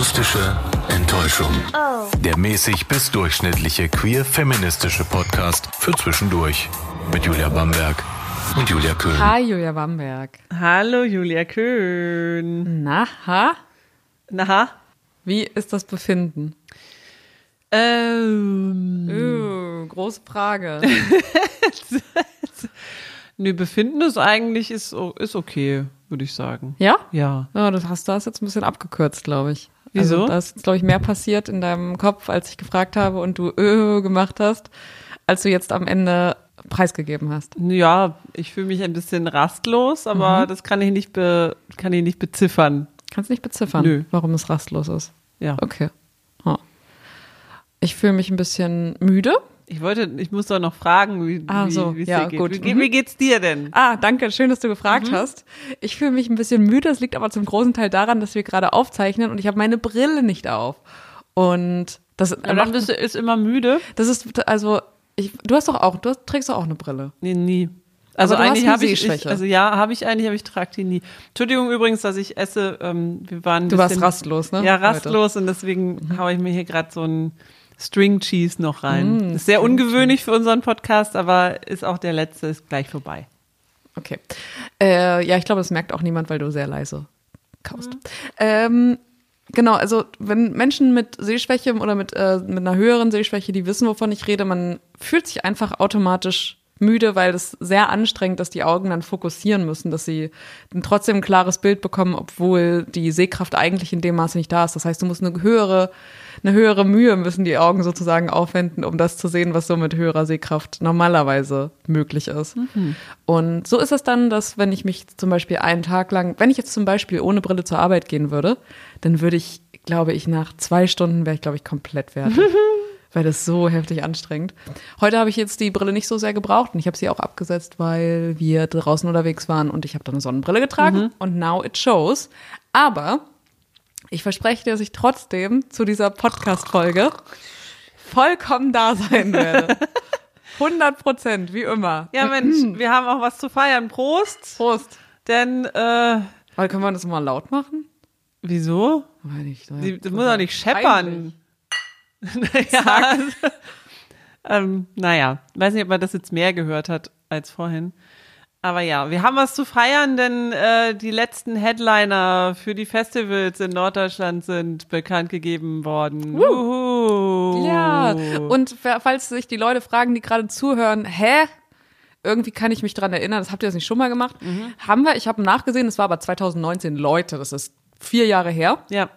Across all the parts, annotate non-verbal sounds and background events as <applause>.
Akustische Enttäuschung. Der mäßig bis durchschnittliche queer-feministische Podcast für zwischendurch. Mit Julia Bamberg und Julia Köhn. Hi, Julia Bamberg. Hallo Julia Köhn. Na, ha? Na? Wie ist das Befinden? Ähm, Uh, große Frage. <laughs> nö, Befinden ist eigentlich ist, ist okay, würde ich sagen. Ja? Ja. Ja, das hast du hast jetzt ein bisschen abgekürzt, glaube ich. Wieso? Also, da ist, glaube ich, mehr passiert in deinem Kopf, als ich gefragt habe und du äh gemacht hast, als du jetzt am Ende preisgegeben hast. Ja, ich fühle mich ein bisschen rastlos, aber das kann ich nicht be, kann ich nicht beziffern. Kannst nicht beziffern, Nö. warum es rastlos ist. Ja. Okay. Ich fühle mich ein bisschen müde. Ich wollte, ich muss doch noch fragen, wie, Ah, wie so. wie es Ja, dir geht. gut. Wie, geht- Mhm. wie geht's dir denn? Ah, danke, schön, dass du gefragt hast. Ich fühle mich ein bisschen müde, das liegt aber zum großen Teil daran, dass wir gerade aufzeichnen und ich habe meine Brille nicht auf. Und das, Und dann bist du ist immer müde? das ist, also, ich, du hast doch auch, du hast, trägst doch auch eine Brille. Nee, nie. Also Aber eigentlich habe ich, ich, also ja, habe ich eigentlich, aber ich trage die nie. Entschuldigung übrigens, dass ich esse. Ähm, wir waren Du warst bisschen- rastlos, ne? Ja, heute? rastlos und deswegen haue ich mir hier gerade so ein String Cheese noch rein. ist sehr ungewöhnlich für unseren Podcast, aber ist auch der letzte, ist gleich vorbei. Okay. Äh, ja, ich glaube, das merkt auch niemand, weil du sehr leise kaust. Ähm, genau, also wenn Menschen mit Sehschwäche oder mit, äh, mit einer höheren Sehschwäche, die wissen, wovon ich rede, man fühlt sich einfach automatisch müde, weil es sehr anstrengend, dass die Augen dann fokussieren müssen, dass sie trotzdem ein klares Bild bekommen, obwohl die Sehkraft eigentlich in dem Maße nicht da ist. Das heißt, du musst eine höhere, eine höhere Mühe müssen die Augen sozusagen aufwenden, um das zu sehen, was so mit höherer Sehkraft normalerweise möglich ist. Und so ist es dann, dass wenn ich mich zum Beispiel einen Tag lang, wenn ich jetzt zum Beispiel ohne Brille zur Arbeit gehen würde, dann würde ich, glaube ich, nach zwei Stunden wäre ich, glaube ich, komplett fertig. <laughs> weil das so heftig anstrengend. Heute habe ich jetzt die Brille nicht so sehr gebraucht und ich habe sie auch abgesetzt, weil wir draußen unterwegs waren und ich habe dann eine Sonnenbrille getragen und now it shows. Aber ich verspreche dir, dass ich trotzdem zu dieser Podcast-Folge vollkommen da sein <laughs> werde. 100 Prozent, wie immer. Ja, Mensch, wir haben auch was zu feiern. Prost! Prost. Denn, äh, Aber können wir das mal laut machen? wieso? Weiß nicht. Die, das muss doch nicht scheppern. <laughs> naja. ähm, naja, weiß nicht, ob man das jetzt mehr gehört hat als vorhin. Aber ja, wir haben was zu feiern, denn äh, die letzten Headliner für die Festivals in Norddeutschland sind bekannt gegeben worden. Wuhu. Ja, und falls sich die Leute fragen, die gerade zuhören, hä? Irgendwie kann ich mich dran erinnern, das habt ihr das nicht schon mal gemacht? Haben wir, ich habe nachgesehen, es war aber 2019, Leute, das ist vier Jahre her. ja,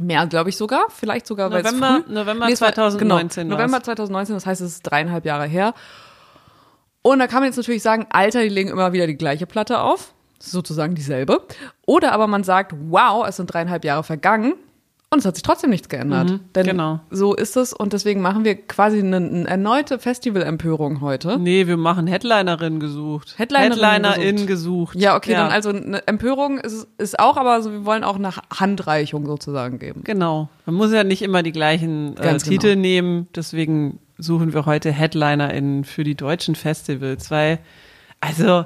Mehr, glaube ich sogar. Vielleicht sogar, weil November- früh, November war- 2019 Genau. November 2019, das heißt, es ist dreieinhalb Jahre her. Und da kann man jetzt natürlich sagen, Alter, die legen immer wieder die gleiche Platte auf. Sozusagen dieselbe. Oder aber man sagt, wow, es sind dreieinhalb Jahre vergangen. Und es hat sich trotzdem nichts geändert. Denn genau. so ist es. Und deswegen machen wir quasi eine, eine erneute Festivalempörung heute. nee, wir machen Headlinerin gesucht. Headlinerin Headlinerin gesucht. Ja, okay, dann also eine Empörung ist, ist auch, aber so, wir wollen auch eine Handreichung sozusagen geben. Genau. Man muss ja nicht immer die gleichen äh, Ganz Titel genau. nehmen. Deswegen suchen wir heute HeadlinerInnen für die deutschen Festivals, weil, also,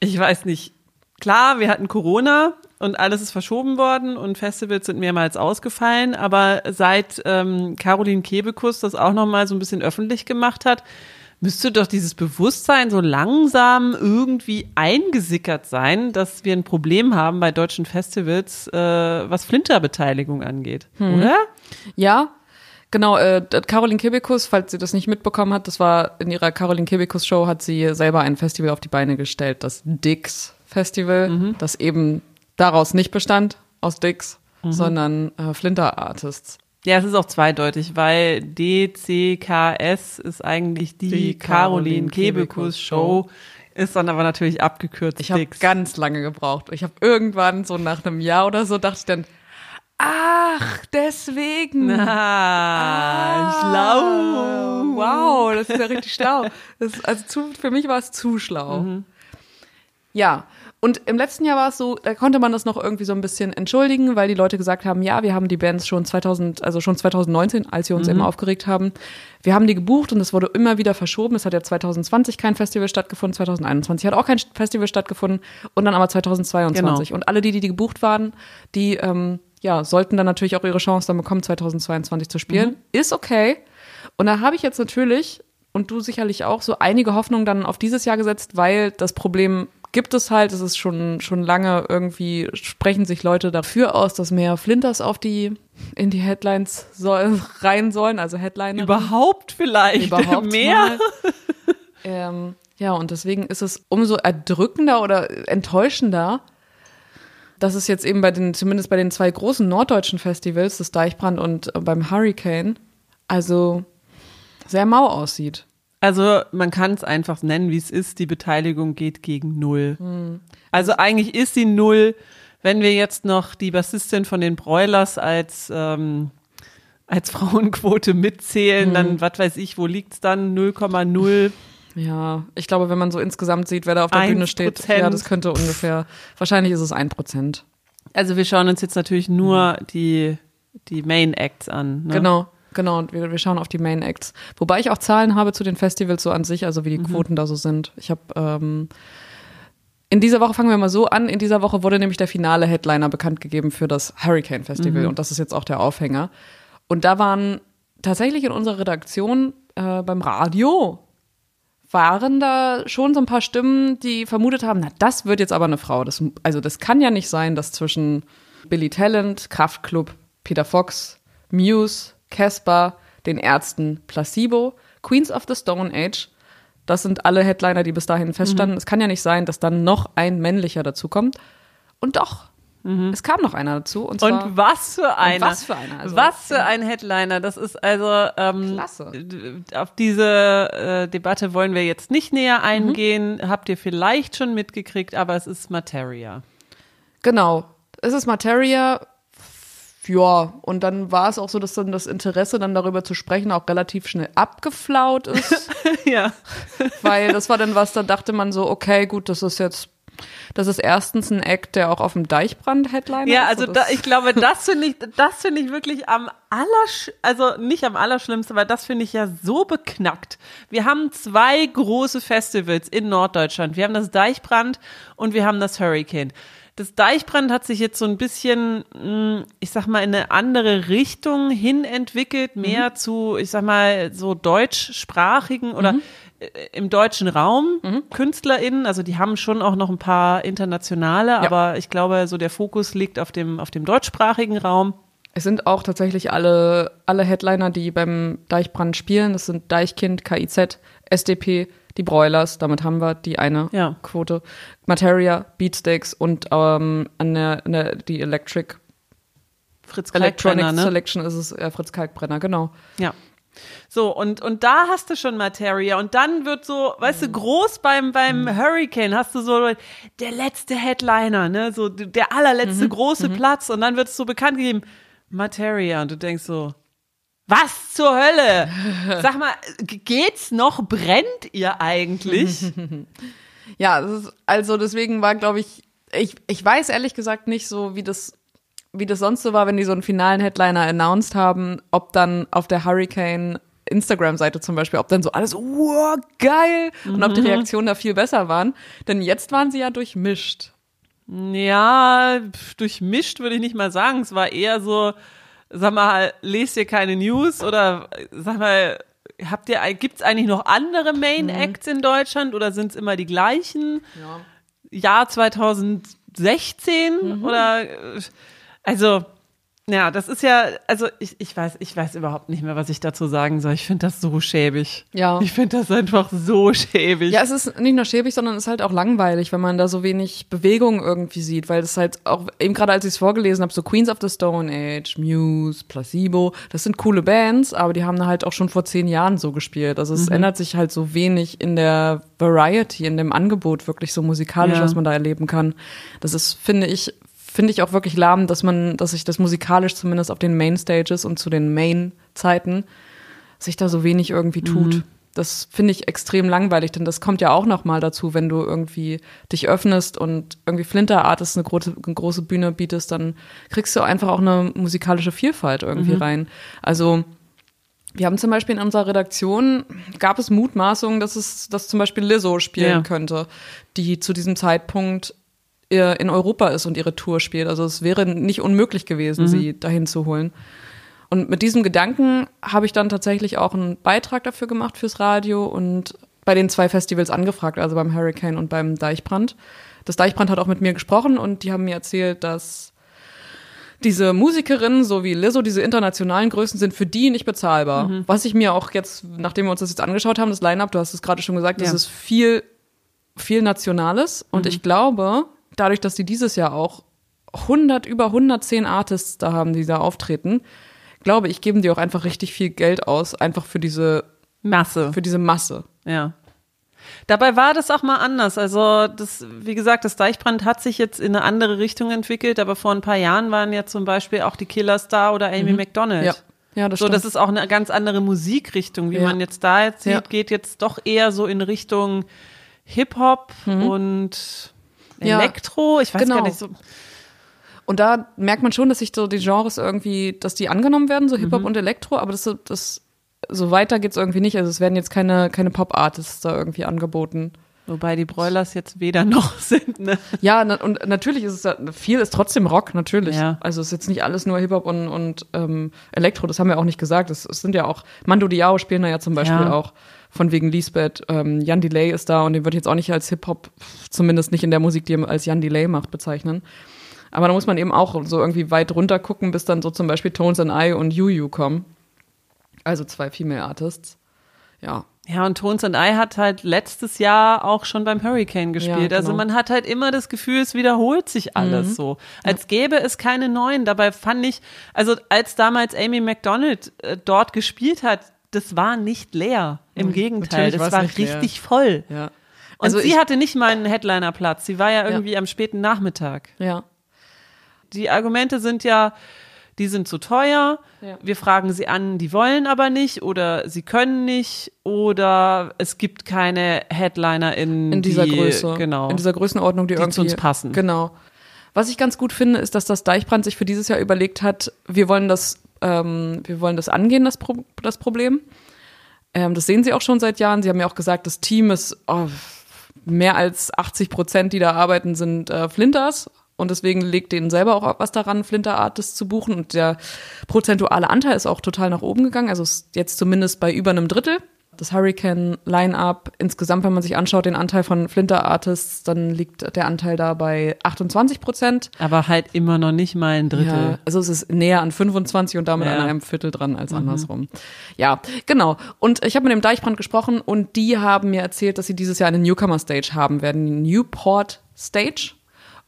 ich weiß nicht. Klar, wir hatten Corona und alles ist verschoben worden und Festivals sind mehrmals ausgefallen, aber seit ähm, Caroline Kebekus das auch nochmal so ein bisschen öffentlich gemacht hat, müsste doch dieses Bewusstsein so langsam irgendwie eingesickert sein, dass wir ein Problem haben bei deutschen Festivals, äh, was Flinterbeteiligung angeht, Hm. oder? Ja, genau. Äh, Caroline Kebekus, falls sie das nicht mitbekommen hat, das war in ihrer Caroline Kebekus Show, hat sie selber ein Festival auf die Beine gestellt, das Dix Festival, das eben daraus nicht bestand, aus Dix, sondern äh, Flinter Artists. Ja, es ist auch zweideutig, weil DCKS ist eigentlich die, Die Caroline Kebekus Show, ist dann aber natürlich abgekürzt Ich habe ganz lange gebraucht. Ich habe irgendwann so nach einem Jahr oder so dachte ich dann, ach, deswegen. Ah, schlau. Wow, das ist ja richtig schlau. Das ist, also zu, für mich war es zu schlau. Ja, und im letzten Jahr war es so, da konnte man das noch irgendwie so ein bisschen entschuldigen, weil die Leute gesagt haben, ja, wir haben die Bands schon 2000, also schon 2019, als wir uns immer aufgeregt haben, wir haben die gebucht und es wurde immer wieder verschoben. Es hat ja 2020 kein Festival stattgefunden, 2021 hat auch kein Festival stattgefunden und dann aber 2022. Und alle die, die gebucht waren, die ähm, ja, sollten dann natürlich auch ihre Chance dann bekommen, 2022 zu spielen. Mhm. Ist okay. Und da habe ich jetzt natürlich, und du sicherlich auch, so einige Hoffnungen dann auf dieses Jahr gesetzt, weil das Problem gibt es halt, es ist schon, schon lange irgendwie, sprechen sich Leute dafür aus, dass mehr Flinters auf die, in die Headlines soll, <laughs> rein sollen, also Headliner. Überhaupt vielleicht Überhaupt mehr. ähm, ja, und deswegen ist es umso erdrückender oder enttäuschender, dass es jetzt eben bei den, zumindest bei den zwei großen norddeutschen Festivals, das Deichbrand und äh, beim Hurricane, also sehr mau aussieht. Also man kann es einfach nennen, wie es ist. Die Beteiligung geht gegen null. Hm. Also eigentlich ist sie null. Wenn wir jetzt noch die Bassistin von den Broilers als ähm, als <laughs> Frauenquote mitzählen, hm. dann was weiß ich, wo liegt's dann 0,0 ja, ich glaube, wenn man so insgesamt sieht, wer da auf der Bühne steht, ja, das könnte ungefähr, wahrscheinlich ist es ein Prozent. Also wir schauen uns jetzt natürlich nur mhm. die, die Main Acts an. Ne? Genau, genau. Und wir, wir schauen auf die Main Acts. Wobei ich auch Zahlen habe zu den Festivals so an sich, also wie die mhm. Quoten da so sind. Ich habe ähm, in dieser Woche fangen wir mal so an. In dieser Woche wurde nämlich der finale Headliner bekannt gegeben für das Hurricane Festival mhm. und das ist jetzt auch der Aufhänger. Und da waren tatsächlich in unserer Redaktion äh, beim Radio waren da schon so ein paar Stimmen, die vermutet haben, na, das wird jetzt aber eine Frau. Das, also das kann ja nicht sein, dass zwischen Billy Talent, Kraftklub, Peter Fox, Muse, Casper, den Ärzten, Placebo, Queens of the Stone Age, das sind alle Headliner, die bis dahin feststanden. Mhm. Es kann ja nicht sein, dass dann noch ein männlicher dazukommt. Und doch, Mhm. Es kam noch einer dazu. Und, zwar, und was für einer. was für einer. Also, was für ein Headliner. Das ist also. Ähm, Klasse. Auf diese äh, Debatte wollen wir jetzt nicht näher mhm. eingehen. Mhm. Habt ihr vielleicht schon mitgekriegt, aber es ist Materia. Genau. Es ist Materia. Ja, und dann war es auch so, dass dann das Interesse, dann darüber zu sprechen, auch relativ schnell abgeflaut ist. <laughs> ja. Weil das war dann was, da dachte man so, okay, gut, das ist jetzt das ist erstens ein Act, der auch auf dem Deichbrand-Headliner ja, ist. Ja, also da, ich glaube, das finde ich, das finde ich wirklich am allersch, also nicht am allerschlimmsten, aber das finde ich ja so beknackt. Wir haben zwei große Festivals in Norddeutschland. Wir haben das Deichbrand und wir haben das Hurricane. Das Deichbrand hat sich jetzt so ein bisschen, hm, ich sag mal, in eine andere Richtung hin entwickelt, mehr mhm. zu, ich sag mal, so deutschsprachigen oder mhm. Äh, im deutschen Raum mhm. KünstlerInnen, also die haben schon auch noch ein paar internationale, ja. aber ich glaube, so der Fokus liegt auf dem, auf dem deutschsprachigen Raum. Es sind auch tatsächlich alle, alle Headliner, die beim Deichbrand spielen. Das sind Deichkind, KIZ, SDP, die Broilers, damit haben wir die eine ja. Quote. Materia, Beatsteaks und ähm, an der, an der, die Electric Fritz Electronic ne? Selection ist es äh, Fritz Kalkbrenner, genau. Ja. So, und, und da hast du schon Materia. Und dann wird so, weißt du, groß beim, beim mhm. Hurricane hast du so der letzte Headliner, ne? So der allerletzte mhm. große mhm. Platz. Und dann wird es so bekannt gegeben, Materia. Und du denkst so, was zur Hölle? Sag mal, geht's noch? Brennt ihr eigentlich? <laughs> ja, ist, also deswegen war, glaube ich, ich, ich weiß ehrlich gesagt nicht so, wie das wie das sonst so war, wenn die so einen finalen Headliner announced haben, ob dann auf der Hurricane Instagram-Seite zum Beispiel, ob dann so alles, wow, geil, mhm. und ob die mhm. Reaktionen da viel besser waren. Denn jetzt waren sie ja durchmischt. Ja, durchmischt würde ich nicht mal sagen. Es war eher so, sag mal, lest ihr keine News oder sag mal, habt ihr, gibt's eigentlich noch andere Main Acts mhm. in Deutschland oder sind es immer die gleichen? Ja. Jahr 2016 mhm. oder also, ja, das ist ja, also ich, ich weiß, ich weiß überhaupt nicht mehr, was ich dazu sagen soll. Ich finde das so schäbig. Ja. Ich finde das einfach so schäbig. Ja, es ist nicht nur schäbig, sondern es ist halt auch langweilig, wenn man da so wenig Bewegung irgendwie sieht, weil es halt auch, eben gerade als ich es vorgelesen habe, so Queens of the Stone Age, Muse, Placebo, das sind coole Bands, aber die haben halt auch schon vor zehn Jahren so gespielt. Also es mhm. ändert sich halt so wenig in der Variety, in dem Angebot wirklich so musikalisch, ja. was man da erleben kann. Das ist, finde ich, finde ich auch wirklich lahm, dass man, dass sich das musikalisch zumindest auf den Mainstages und zu den Main-Zeiten sich da so wenig irgendwie tut. Mhm. Das finde ich extrem langweilig, denn das kommt ja auch noch mal dazu, wenn du irgendwie dich öffnest und irgendwie Flinter Artists eine große, eine große Bühne bietest, dann kriegst du einfach auch eine musikalische Vielfalt irgendwie mhm. rein. Also wir haben zum Beispiel in unserer Redaktion gab es Mutmaßungen, dass es, dass zum Beispiel Lizzo spielen ja. könnte, die zu diesem Zeitpunkt in Europa ist und ihre Tour spielt. Also es wäre nicht unmöglich gewesen, mhm. sie dahin zu holen. Und mit diesem Gedanken habe ich dann tatsächlich auch einen Beitrag dafür gemacht fürs Radio und bei den zwei Festivals angefragt, also beim Hurricane und beim Deichbrand. Das Deichbrand hat auch mit mir gesprochen und die haben mir erzählt, dass diese Musikerinnen, so wie Lizzo, diese internationalen Größen sind für die nicht bezahlbar. Mhm. Was ich mir auch jetzt, nachdem wir uns das jetzt angeschaut haben, das Line-Up, du hast es gerade schon gesagt, ja. das ist viel, viel Nationales. Und mhm. ich glaube, dadurch, dass die dieses Jahr auch 100, über 110 Artists da haben, die da auftreten, glaube ich, geben die auch einfach richtig viel Geld aus, einfach für diese Masse. Für diese Masse. Ja. Dabei war das auch mal anders. Also das, wie gesagt, das Deichbrand hat sich jetzt in eine andere Richtung entwickelt, aber vor ein paar Jahren waren ja zum Beispiel auch die Killers da oder Amy mhm. McDonald. Ja. Ja, das so, stimmt. das ist auch eine ganz andere Musikrichtung, wie ja. man jetzt da jetzt sieht, ja. geht jetzt doch eher so in Richtung Hip-Hop mhm. und Elektro. Ich weiß genau. gar nicht so. Und da merkt man schon, dass sich so die Genres irgendwie, dass die angenommen werden, so Hip-Hop mhm. und Elektro, aber das, das so weiter geht's irgendwie nicht. Also es werden jetzt keine, keine Pop-Artists da irgendwie angeboten. Wobei die Broilers jetzt weder noch <laughs> sind, ne? Ja, na, und natürlich ist es viel ist trotzdem Rock, natürlich. Ja. Also es ist jetzt nicht alles nur Hip-Hop und, und ähm, Elektro, das haben wir auch nicht gesagt. Es, es sind ja auch, Mando Diao spielen da ja zum Beispiel ja. auch von wegen Lisbeth. Ähm, Jan Delay ist da und den würde ich jetzt auch nicht als Hip-Hop, zumindest nicht in der Musik, die er als Jan Delay macht, bezeichnen. Aber da muss man eben auch so irgendwie weit runter gucken, bis dann so zum Beispiel Tones and I und Yu kommen. Also zwei Female Artists. Ja. Ja, und Tones and I hat halt letztes Jahr auch schon beim Hurricane gespielt. Ja, also genau. Also man hat halt immer das Gefühl, es wiederholt sich alles mhm. so. Als gäbe es keine neuen. Dabei fand ich, also als damals Amy McDonald äh, dort gespielt hat, das war nicht leer. Im mhm. Gegenteil, das war richtig leer. voll. Ja. Und also sie hatte nicht meinen Headliner-Platz. Sie war ja irgendwie ja. am späten Nachmittag. Ja. Die Argumente sind ja, die sind zu teuer. Ja. Wir fragen sie an, die wollen aber nicht oder sie können nicht oder es gibt keine Headliner in, in dieser die, Größe, genau, in dieser Größenordnung, die, die irgendwie zu uns passen. Genau. Was ich ganz gut finde, ist, dass das Deichbrand sich für dieses Jahr überlegt hat, wir wollen das, ähm, wir wollen das angehen, das, Pro das Problem. Ähm, das sehen sie auch schon seit Jahren. Sie haben ja auch gesagt, das Team ist oh, mehr als 80 Prozent, die da arbeiten, sind äh, Flinters und deswegen legt denen selber auch was daran, Flinter Artists zu buchen. Und der prozentuale Anteil ist auch total nach oben gegangen. Also jetzt zumindest bei über einem Drittel. Das Hurricane Line-Up, insgesamt, wenn man sich anschaut, den Anteil von Flinter Artists, dann liegt der Anteil da bei 28 Prozent. Aber halt immer noch nicht mal ein Drittel. Ja, also es ist näher an 25 und damit ja. an einem Viertel dran als mhm. andersrum. Ja, genau. Und ich habe mit dem Deichbrand gesprochen und die haben mir erzählt, dass sie dieses Jahr eine Newcomer Stage haben werden, die Newport Stage.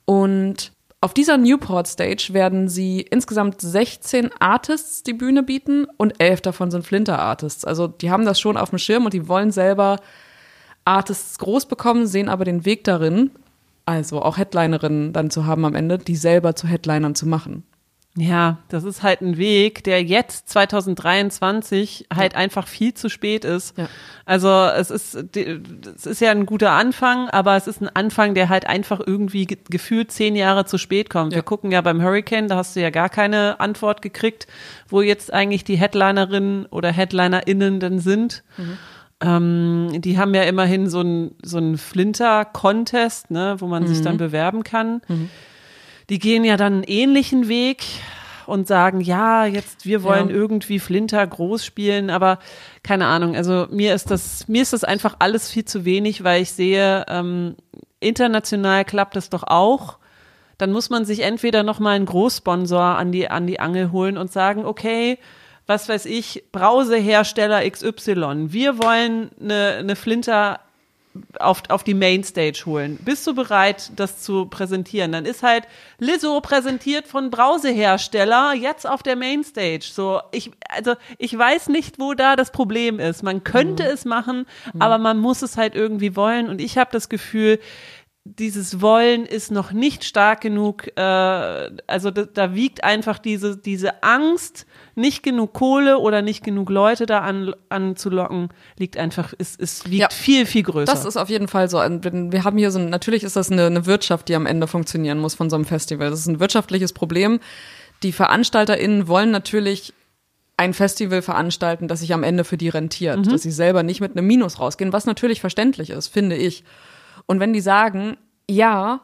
Und auf dieser Newport Stage werden sie insgesamt 16 Artists die Bühne bieten und elf davon sind Flinter Artists. Also die haben das schon auf dem Schirm und die wollen selber Artists groß bekommen, sehen aber den Weg darin, also auch Headlinerinnen dann zu haben am Ende, die selber zu Headlinern zu machen. Ja, das ist halt ein Weg, der jetzt 2023 halt ja. einfach viel zu spät ist. Ja. Also es ist, es ist ja ein guter Anfang, aber es ist ein Anfang, der halt einfach irgendwie gefühlt zehn Jahre zu spät kommt. Ja. Wir gucken ja beim Hurricane, da hast du ja gar keine Antwort gekriegt, wo jetzt eigentlich die Headlinerinnen oder HeadlinerInnen denn sind. Mhm. Ähm, die haben ja immerhin so ein so ein Flinter-Contest, ne, wo man mhm. sich dann bewerben kann. Mhm die gehen ja dann einen ähnlichen Weg und sagen, ja, jetzt wir wollen ja. irgendwie Flinter groß spielen, aber keine Ahnung. Also mir ist das mir ist das einfach alles viel zu wenig, weil ich sehe, ähm, international klappt das doch auch. Dann muss man sich entweder noch mal einen Großsponsor an die an die Angel holen und sagen, okay, was weiß ich, Brausehersteller XY. Wir wollen eine, eine Flinter auf, auf die Mainstage holen. Bist du bereit, das zu präsentieren? Dann ist halt Lizzo präsentiert von Brausehersteller jetzt auf der Mainstage. So, ich, also, ich weiß nicht, wo da das Problem ist. Man könnte mhm. es machen, mhm. aber man muss es halt irgendwie wollen. Und ich habe das Gefühl, dieses Wollen ist noch nicht stark genug. Äh, also da, da wiegt einfach diese, diese Angst, nicht genug Kohle oder nicht genug Leute da an, anzulocken, liegt einfach, ist, ist wiegt ja, viel, viel größer. Das ist auf jeden Fall so. Wir haben hier so, natürlich ist das eine, eine Wirtschaft, die am Ende funktionieren muss von so einem Festival. Das ist ein wirtschaftliches Problem. Die VeranstalterInnen wollen natürlich ein Festival veranstalten, das sich am Ende für die rentiert, mhm. dass sie selber nicht mit einem Minus rausgehen, was natürlich verständlich ist, finde ich. Und wenn die sagen, ja,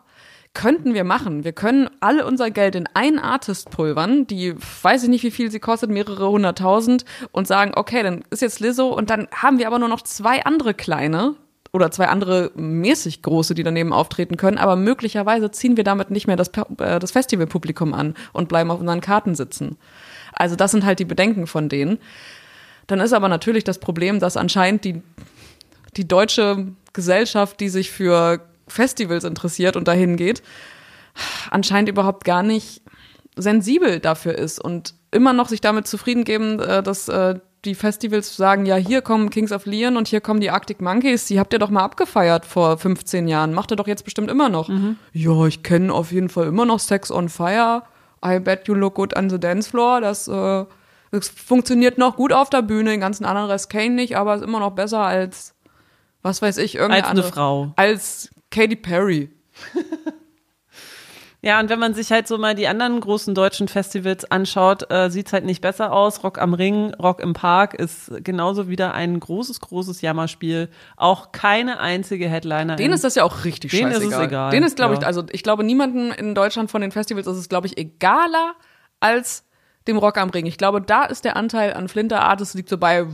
könnten wir machen. Wir können alle unser Geld in einen Artist pulvern, die weiß ich nicht, wie viel sie kostet, mehrere hunderttausend und sagen, okay, dann ist jetzt Lizzo und dann haben wir aber nur noch zwei andere kleine oder zwei andere mäßig große, die daneben auftreten können, aber möglicherweise ziehen wir damit nicht mehr das, äh, das Festivalpublikum an und bleiben auf unseren Karten sitzen. Also das sind halt die Bedenken von denen. Dann ist aber natürlich das Problem, dass anscheinend die, die deutsche Gesellschaft, die sich für Festivals interessiert und dahin geht, anscheinend überhaupt gar nicht sensibel dafür ist und immer noch sich damit zufrieden geben, äh, dass äh, die Festivals sagen, ja, hier kommen Kings of Leon und hier kommen die Arctic Monkeys, die habt ihr doch mal abgefeiert vor 15 Jahren, macht ihr doch jetzt bestimmt immer noch. Mhm. Ja, ich kenne auf jeden Fall immer noch Sex on Fire, I bet you look good on the dance floor, das, äh, das funktioniert noch gut auf der Bühne, den ganzen anderen Rest kenne ich nicht, aber ist immer noch besser als, was weiß ich, irgendeine Als eine andere, Frau. Als Katy Perry. <laughs> Ja, und wenn man sich halt so mal die anderen großen deutschen Festivals anschaut, äh, sieht's halt nicht besser aus. Rock am Ring, Rock im Park ist genauso wieder ein großes, großes Jammerspiel. Auch keine einzige Headliner. Denen ist das ja auch richtig Denen scheißegal. ist es egal. Denen ist, glaube ja. ich, also ich glaube, niemanden in Deutschland von den Festivals ist es, glaube ich, egaler als dem Rock am Ring. Ich glaube, da ist der Anteil an Flinter Artists liegt so bei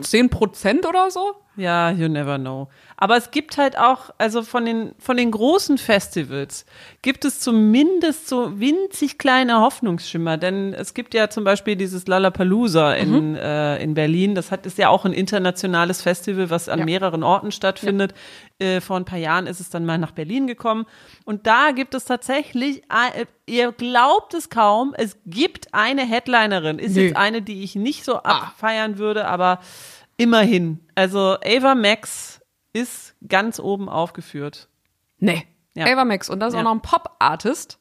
10 Prozent oder so. Ja, you never know. Aber es gibt halt auch, also von den, von den großen Festivals gibt es zumindest so winzig kleine Hoffnungsschimmer. Denn es gibt ja zum Beispiel dieses Lollapalooza in, mhm. äh, in Berlin. Das hat, ist ja auch ein internationales Festival, was an ja. mehreren Orten stattfindet. Ja. Äh, vor ein paar Jahren ist es dann mal nach Berlin gekommen. Und da gibt es tatsächlich, äh, ihr glaubt es kaum, es gibt eine Headlinerin. Ist nee. jetzt eine, die ich nicht so ah. abfeiern würde, aber Immerhin. Also Ava Max ist ganz oben aufgeführt. Nee. Ja. Ava Max. Und das ist ja. auch noch ein Pop-Artist.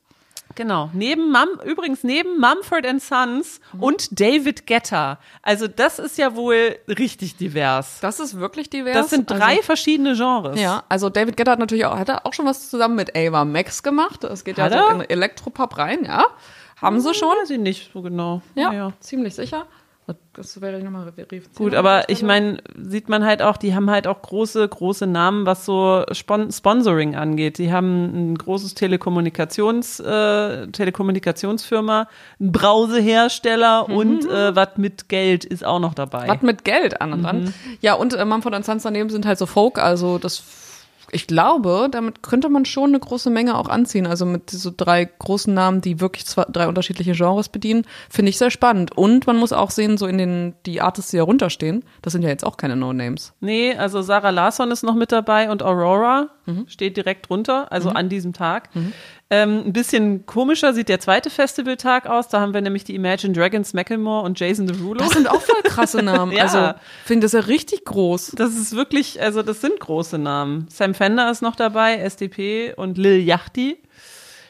Genau. Neben Mum, übrigens neben Mumford Sons mhm. und David Guetta. Also das ist ja wohl richtig divers. Das ist wirklich divers. Das sind drei also, verschiedene Genres. Ja, also David Guetta hat natürlich auch, hat er auch schon was zusammen mit Ava Max gemacht. Es geht hat ja so in Elektropop rein, ja. Haben sie schon? Weiß ich nicht so genau. Ja, ja. ziemlich sicher. Das wäre ich nochmal Gut, aber ich meine, sieht man halt auch, die haben halt auch große, große Namen, was so Spon Sponsoring angeht. Die haben ein großes Telekommunikations, äh, Telekommunikationsfirma, ein Brausehersteller mhm. und äh, was mit Geld ist auch noch dabei. Was mit Geld an und. Mhm. Ja, und äh, Mumford Sons daneben sind halt so Folk, also das ich glaube, damit könnte man schon eine große Menge auch anziehen. Also mit so drei großen Namen, die wirklich zwei, drei unterschiedliche Genres bedienen, finde ich sehr spannend. Und man muss auch sehen, so in den, die Artists, die da runterstehen, das sind ja jetzt auch keine No-Names. Nee, also Sarah Larsson ist noch mit dabei und Aurora mhm. steht direkt runter, also mhm. an diesem Tag. Mhm. Ähm, ein bisschen komischer sieht der zweite Festivaltag aus. Da haben wir nämlich die Imagine Dragons, Macklemore und Jason Derulo. Das sind auch voll krasse <laughs> Namen. ja. Also finde das ja richtig groß. Das ist wirklich, also das sind große Namen. Sam Fender ist noch dabei, SDP und Lil Yachty.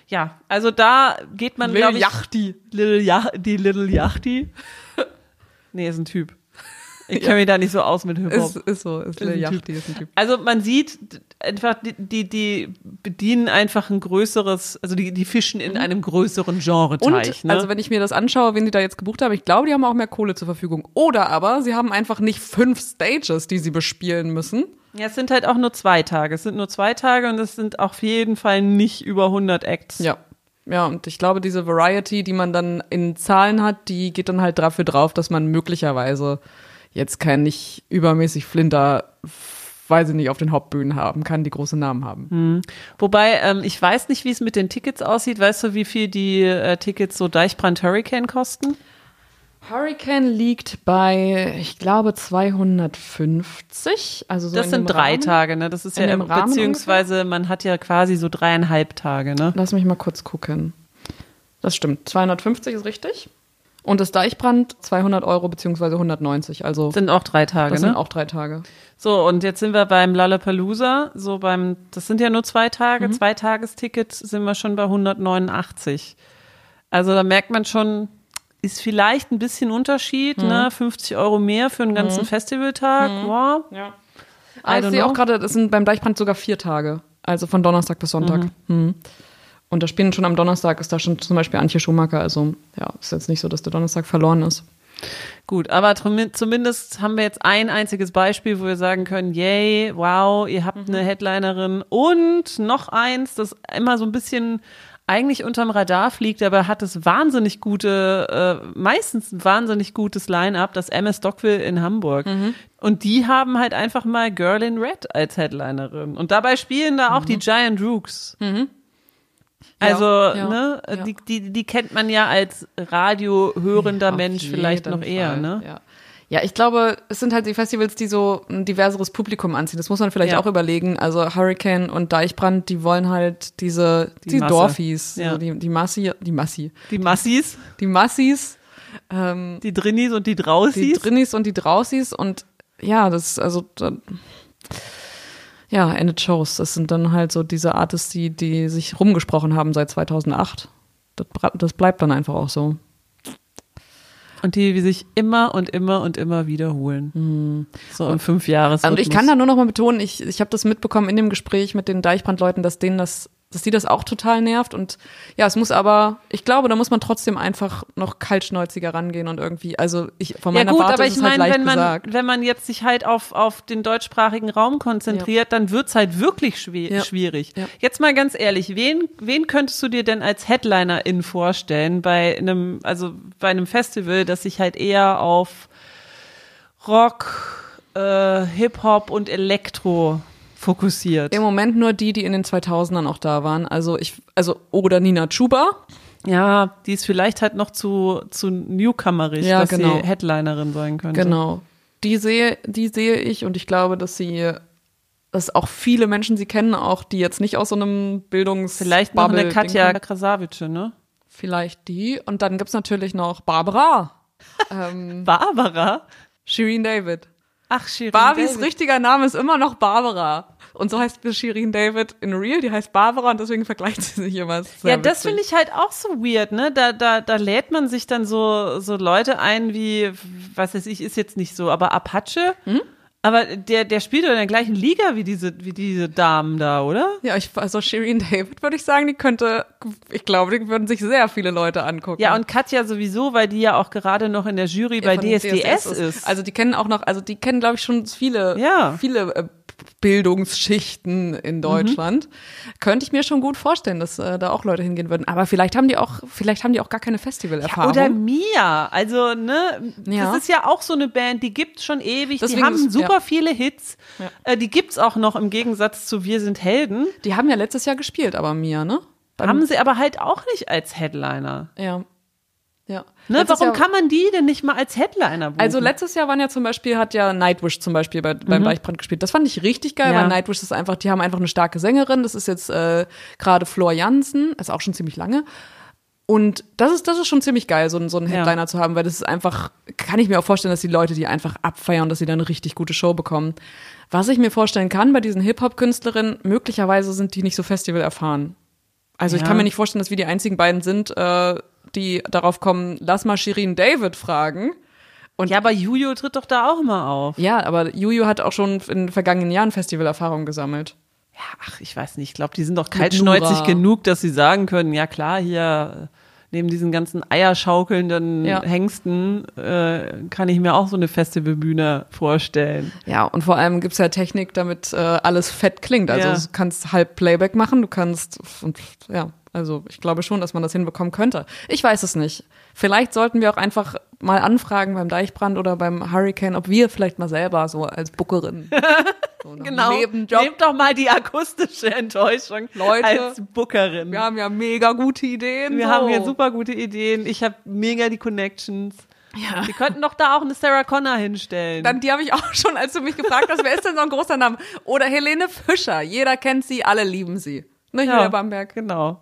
Ja, also da geht man, glaube ich. Yachty. Lil die Little Yachty. nee, ist ein Typ. <laughs> Ich kenne mich da nicht so aus mit Hip-Hop. Ist, ist so, ist, ist, ein Yachty, ist ein Typ. Also man sieht einfach, die, die, die bedienen einfach ein größeres, also die, die fischen in mhm. einem größeren Genre-Teich. Ne? Also wenn ich mir das anschaue, wen die da jetzt gebucht haben, ich glaube, die haben auch mehr Kohle zur Verfügung. Oder aber sie haben einfach nicht fünf Stages, die sie bespielen müssen. Ja, es sind halt auch nur zwei Tage. Es sind nur zwei Tage und es sind auf jeden Fall nicht über 100 Acts. Ja. Ja, und ich glaube, diese Variety, die man dann in Zahlen hat, die geht dann halt dafür drauf, dass man möglicherweise jetzt kein nicht übermäßig Flinter weiß ich nicht, auf den Hauptbühnen haben kann, die große Namen haben. Hm. Wobei, ähm, ich weiß nicht, wie es mit den Tickets aussieht. Weißt du, wie viel die äh, Tickets so Deichbrand Hurricane kosten? Hurricane liegt bei, ich glaube, 250. Also so das sind drei Rahmen. Tage, ne? Das ist in ja, beziehungsweise ungefähr? man hat ja quasi so dreieinhalb Tage, ne? Lass mich mal kurz gucken. Das stimmt. 250 ist richtig. Und das Deichbrand 200 Euro beziehungsweise 190. Also sind auch drei Tage. Das ne? sind auch drei Tage. So und jetzt sind wir beim Lollapalooza. So beim, das sind ja nur zwei Tage. Mhm. Zwei Tagestickets sind wir schon bei 189. Also da merkt man schon, ist vielleicht ein bisschen Unterschied. Mhm. Ne, 50 Euro mehr für einen ganzen mhm. Festivaltag. Mhm. Wow. Ja. Ah, ich sehe auch gerade, das sind beim Deichbrand sogar vier Tage. Also von Donnerstag bis Sonntag. Mhm. Mhm. Und da spielen schon am Donnerstag ist da schon zum Beispiel Antje Schumacher. Also ja, ist jetzt nicht so, dass der Donnerstag verloren ist. Gut, aber zumindest haben wir jetzt ein einziges Beispiel, wo wir sagen können, yay, wow, ihr habt mhm. eine Headlinerin und noch eins, das immer so ein bisschen eigentlich unterm Radar fliegt, aber hat es wahnsinnig gute, äh, meistens ein wahnsinnig gutes Line-up, das MS Stockville in Hamburg. Mhm. Und die haben halt einfach mal Girl in Red als Headlinerin. Und dabei spielen da auch mhm. die Giant Rooks. Mhm. Also, ja, ne, ja. Die, die, die kennt man ja als radiohörender ja, Mensch vielleicht noch eher, Fall. ne? Ja. Ja, ich glaube, es sind halt die Festivals, die so ein diverseres Publikum anziehen. Das muss man vielleicht ja. auch überlegen. Also Hurricane und Deichbrand, die wollen halt diese die, die Dorfies, ja. so die, die Massi, die Massi. Die Massis. Die Massis. Ähm, die Drinnies und die Draußis. Die Drinnies und die Draußis und ja, das also ja, Ended Shows. Das sind dann halt so diese Artists, die, die sich rumgesprochen haben seit 2008. Das, das bleibt dann einfach auch so. Und die, die sich immer und immer und immer wiederholen. Mhm. So im fünf Jahres. Und ich kann da nur noch mal betonen, ich, ich habe das mitbekommen in dem Gespräch mit den Deichbrandleuten, dass denen das dass die das auch total nervt. Und ja, es muss aber, ich glaube, da muss man trotzdem einfach noch kaltschnäuziger rangehen und irgendwie, also ich von meiner ja, gut, Warte aber ich halt meine, wenn man, gesagt. wenn man jetzt sich halt auf, auf den deutschsprachigen Raum konzentriert, ja. dann wird's halt wirklich schwer, ja. schwierig. Ja. Jetzt mal ganz ehrlich, wen, wen könntest du dir denn als Headlinerin vorstellen bei einem, also bei einem Festival, das sich halt eher auf Rock, äh, Hip-Hop und Elektro fokussiert. Im Moment nur die, die in den 2000ern auch da waren. Also ich, also oder Nina Chuba. Ja, die ist vielleicht halt noch zu, zu newcomerig, ja, dass genau. sie Headlinerin sein könnte. Genau. Die sehe, die sehe ich und ich glaube, dass sie, dass auch viele Menschen sie kennen, auch die jetzt nicht aus so einem Bildungs Vielleicht noch eine Katja Krasavice, ne? Vielleicht die. Und dann gibt's natürlich noch Barbara. <laughs> ähm, Barbara? Shireen David. Ach, Shirin Barbies David. richtiger Name ist immer noch Barbara. Und so heißt Shirin David in Real, die heißt Barbara und deswegen vergleicht sie sich immer. Ja, das finde ich halt auch so weird, ne? Da, da, da lädt man sich dann so, so Leute ein wie, was weiß ich, ist jetzt nicht so, aber Apache. Hm? Aber der, der spielt doch in der gleichen Liga wie diese, wie diese Damen da, oder? Ja, ich, also Shireen David würde ich sagen, die könnte, ich glaube, die würden sich sehr viele Leute angucken. Ja, und Katja sowieso, weil die ja auch gerade noch in der Jury ja, bei DSDS, DSDS ist. ist. Also die kennen auch noch, also die kennen, glaube ich, schon viele, ja. viele äh, Bildungsschichten in mhm. Deutschland. Mhm. Könnte ich mir schon gut vorstellen, dass äh, da auch Leute hingehen würden. Aber vielleicht haben die auch, vielleicht haben die auch gar keine Festivalerfahrung. Ja, oder Mia. Also, ne, ja. das ist ja auch so eine Band, die gibt's schon ewig. Deswegen die haben ist, super ja. viele Hits. Äh, die gibt's auch noch im Gegensatz zu Wir sind Helden. Die haben ja letztes Jahr gespielt, aber Mia, ne? Haben sie aber halt auch nicht als Headliner. Ja. Ja. Ne, warum Jahr, kann man die denn nicht mal als Headliner buchen? Also letztes Jahr waren ja zum Beispiel, hat ja Nightwish zum Beispiel bei, beim mhm. Deichbrand gespielt. Das fand ich richtig geil, ja. weil Nightwish ist einfach, die haben einfach eine starke Sängerin. Das ist jetzt äh, gerade Flor Jansen, ist auch schon ziemlich lange. Und das ist, das ist schon ziemlich geil, so, so einen Headliner ja. zu haben, weil das ist einfach, kann ich mir auch vorstellen, dass die Leute die einfach abfeiern, dass sie dann eine richtig gute Show bekommen. Was ich mir vorstellen kann bei diesen Hip-Hop-Künstlerinnen, möglicherweise sind die nicht so Festival erfahren. Also ja. ich kann mir nicht vorstellen, dass wir die einzigen beiden sind, äh, die darauf kommen, lass mal Shirin David fragen. Und ja, aber Juju tritt doch da auch immer auf. Ja, aber Juju hat auch schon in den vergangenen Jahren Festivalerfahrung gesammelt. Ja, ach, ich weiß nicht. Ich glaube, die sind doch kaltschnäuzig genug, dass sie sagen können, ja klar, hier neben diesen ganzen eierschaukelnden ja. Hengsten äh, kann ich mir auch so eine Festivalbühne vorstellen. Ja, und vor allem gibt's ja Technik, damit äh, alles fett klingt. Also ja. du kannst halb Playback machen, du kannst und ja, also ich glaube schon, dass man das hinbekommen könnte. Ich weiß es nicht. Vielleicht sollten wir auch einfach mal anfragen beim Deichbrand oder beim Hurricane, ob wir vielleicht mal selber so als Bookerin <laughs> so genau. Nebenjob. Nehmt doch mal die akustische Enttäuschung Leute, als Bookerin. Wir haben ja mega gute Ideen. Wir so. haben hier super gute Ideen. Ich habe mega die Connections. Ja. Wir könnten doch da auch eine Sarah Connor hinstellen. Dann, die habe ich auch <laughs> schon, als du mich gefragt hast, wer ist denn so ein großer Name? Oder Helene Fischer. Jeder kennt sie, alle lieben sie. Ne, ja, Bamberg. Genau.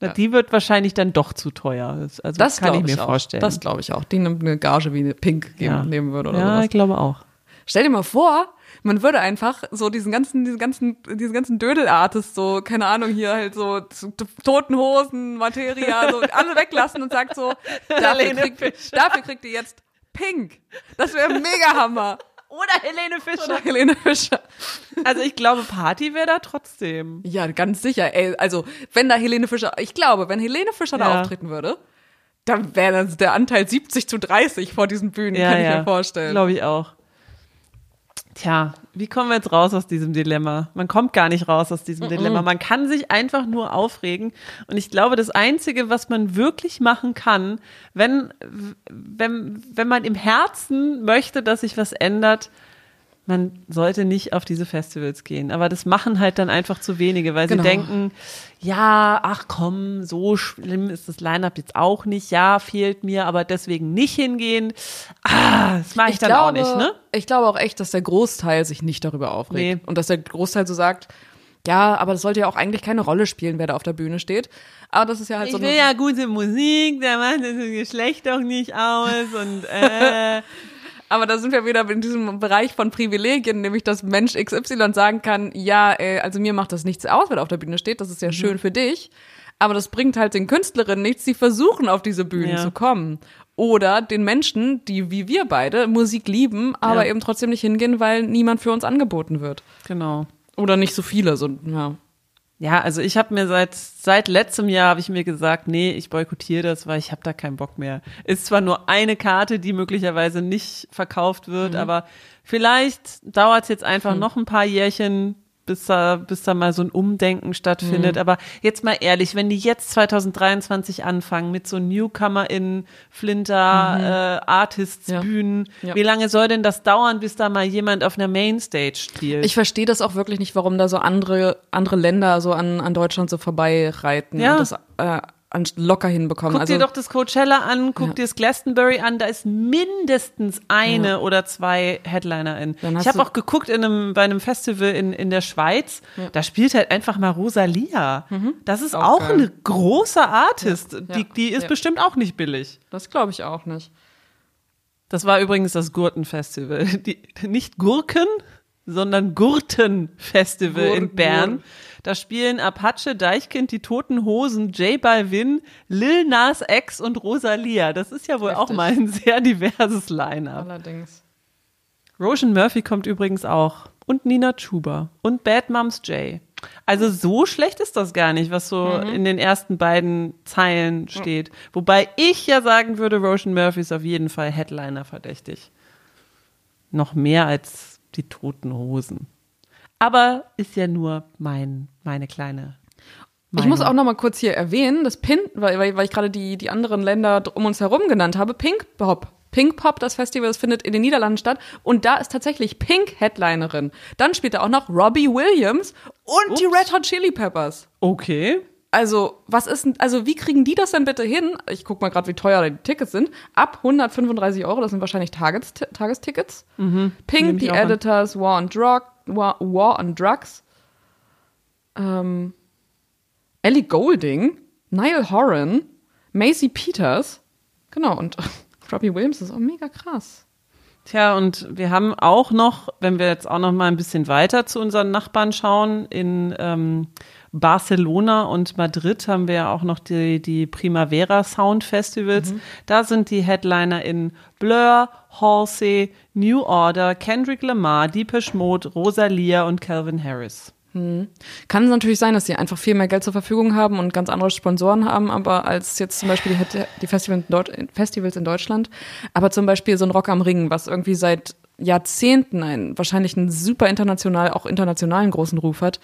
Na, die wird wahrscheinlich dann doch zu teuer. Also das kann ich mir ich vorstellen. Das glaube ich auch. Die nimmt eine Gage wie eine Pink geben, ja. nehmen würde oder Ja, sowas. ich glaube auch. Stell dir mal vor, man würde einfach so diesen ganzen, diesen ganzen, diesen ganzen Dödelartist, so, keine Ahnung, hier halt so toten Hosen, Materia, so alle weglassen und sagt so, <laughs> dafür, krieg, dafür kriegt ihr jetzt Pink. Das wäre mega Hammer. Oder Helene Fischer. Oder Helene Fischer. Also ich glaube, Party wäre da trotzdem. Ja, ganz sicher. Ey, also wenn da Helene Fischer, ich glaube, wenn Helene Fischer ja. da auftreten würde, da wäre dann der Anteil 70 zu 30 vor diesen Bühnen, Ja, kann ich ja. mir vorstellen. Glaube ich auch. Tja, wie kommen wir jetzt raus aus diesem Dilemma? Man kommt gar nicht raus aus diesem Dilemma. Man kann sich einfach nur aufregen. Und ich glaube, das Einzige, was man wirklich machen kann, wenn, wenn, wenn man im Herzen möchte, dass sich was ändert, man sollte nicht auf diese Festivals gehen. Aber das machen halt dann einfach zu wenige, weil Genau. sie denken, ja, ach komm, so schlimm ist das Line-Up jetzt auch nicht. Ja, fehlt mir, aber deswegen nicht hingehen. Ah, das mache ich, dann auch nicht, ne? Ich glaube auch echt, dass der Großteil sich nicht darüber aufregt. Nee. Und dass der Großteil so sagt, ja, aber das sollte ja auch eigentlich keine Rolle spielen, wer da auf der Bühne steht. Aber das ist ja halt Ich so will eine, ja gute Musik, der macht das Geschlecht doch nicht aus und äh. <laughs> Aber da sind wir wieder in diesem Bereich von Privilegien, nämlich dass Mensch XY sagen kann, ja, äh, also mir macht das nichts aus, wer da auf der Bühne steht, das ist ja schön für dich. Aber das bringt halt den Künstlerinnen nichts, die versuchen, auf diese Bühnen Ja. zu kommen. Oder den Menschen, die wie wir beide Musik lieben, aber Ja. eben trotzdem nicht hingehen, weil niemand für uns angeboten wird. Genau. Oder nicht so viele, so, ja. Ja, also ich habe mir seit seit letztem Jahr habe ich mir gesagt, nee, ich boykottiere das, weil ich habe da keinen Bock mehr. Ist zwar nur eine Karte, die möglicherweise nicht verkauft wird, aber vielleicht dauert es jetzt einfach noch ein paar Jährchen, bis da bis da mal so ein Umdenken stattfindet. Aber jetzt mal ehrlich, wenn die jetzt 2023 anfangen mit so Newcomer in Flinter äh, Artists Ja. Wie lange soll denn das dauern, bis da mal jemand auf einer Mainstage spielt? Ich verstehe das auch wirklich nicht, warum da so andere, andere Länder so an, an Deutschland so vorbeireiten Ja. und das äh, locker hinbekommen. Guck also, dir doch das Coachella an, guck Ja. dir das Glastonbury an, da ist mindestens eine oder zwei HeadlinerInnen. Dann hast Ich habe auch geguckt in einem, bei einem Festival in, in der Schweiz, da spielt halt einfach mal Rosalia. Das ist Mhm. Auch auch, eine große Artist. Ja. Die, die ist Ja. bestimmt auch nicht billig. das glaube ich auch nicht. Das war übrigens das Gurtenfestival. Die, nicht Gurken, sondern Gurtenfestival in Gur- Bern. Gur- Da spielen Apache, Deichkind, die Toten Hosen, J Balvin, Lil Nas X und Rosalia. Das ist ja wohl auch Heftig. mal ein sehr diverses Line-Up. Allerdings. Roshan Murphy kommt übrigens auch. Und Nina Chuba. Und Bad Moms J. Also so schlecht ist das gar nicht, was so Mhm. in den ersten beiden Zeilen steht. Wobei ich ja sagen würde, Roshan Murphy ist auf jeden Fall Headliner verdächtig. Noch mehr als die Toten Hosen. Aber ist ja nur mein, meine kleine. Ich muss auch noch mal kurz hier erwähnen, dass Pin, weil, weil, ich gerade die, die anderen Länder um uns herum genannt habe, Pink Pop. Pink Pop, das Festival, das findet in den Niederlanden statt. Und da ist tatsächlich Pink Headlinerin. Dann spielt da auch noch Robbie Williams und die Ups. Red Hot Chili Peppers. Okay. Also, was ist also wie kriegen die das denn bitte hin? Ich guck mal gerade, wie teuer die Tickets sind. Ab 135 Euro, das sind wahrscheinlich Tages Tagestickets. Nehm Pink, The auch an. Editors, War on, Drug, War, War on Drugs. Ähm, Ellie Golding, Niall Horan, Macy Peters. Genau, und <laughs> Robbie Williams ist auch mega krass. Tja, und wir haben auch noch, wenn wir jetzt auch noch mal ein bisschen weiter zu unseren Nachbarn schauen, in ähm, Barcelona und Madrid haben wir ja auch noch die, die Primavera Sound Festivals. Da sind die Headliner in Blur, Halsey, New Order, Kendrick Lamar, Deepish Mode, Rosalia und Calvin Harris. Kann es natürlich sein, dass sie einfach viel mehr Geld zur Verfügung haben und ganz andere Sponsoren haben, aber als jetzt zum Beispiel die, die Festivals, in Deut Festivals in Deutschland. Aber zum Beispiel so ein Rock am Ring, was irgendwie seit Jahrzehnten einen, wahrscheinlich einen super international, auch internationalen großen Ruf hat,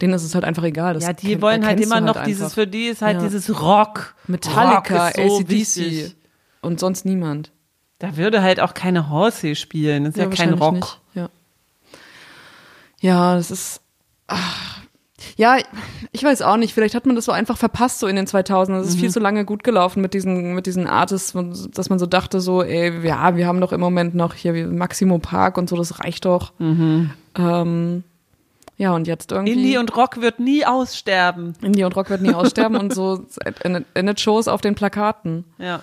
denen ist es halt einfach egal. Das ja, die kenn- wollen halt immer noch halt dieses, einfach. für die ist halt Ja. dieses Rock. Metallica, Rock so ACDC wichtig. und sonst niemand. Da würde halt auch keine Halsey spielen. Das ist ja, kein wahrscheinlich Rock. nicht. Ja. ja, das ist. ach. Ja, ich weiß auch nicht. Vielleicht hat man das so einfach verpasst so in den 2000ern. Es ist Mhm. viel zu lange gut gelaufen mit diesen mit diesen Artists, dass man so dachte so, ey, ja, wir haben doch im Moment noch hier wie Maximo Park und so, das reicht doch. Ähm, ja, und jetzt irgendwie. Indie und Rock wird nie aussterben. Indie und Rock wird nie aussterben und so <laughs> endet- endet Shows auf den Plakaten. Ja.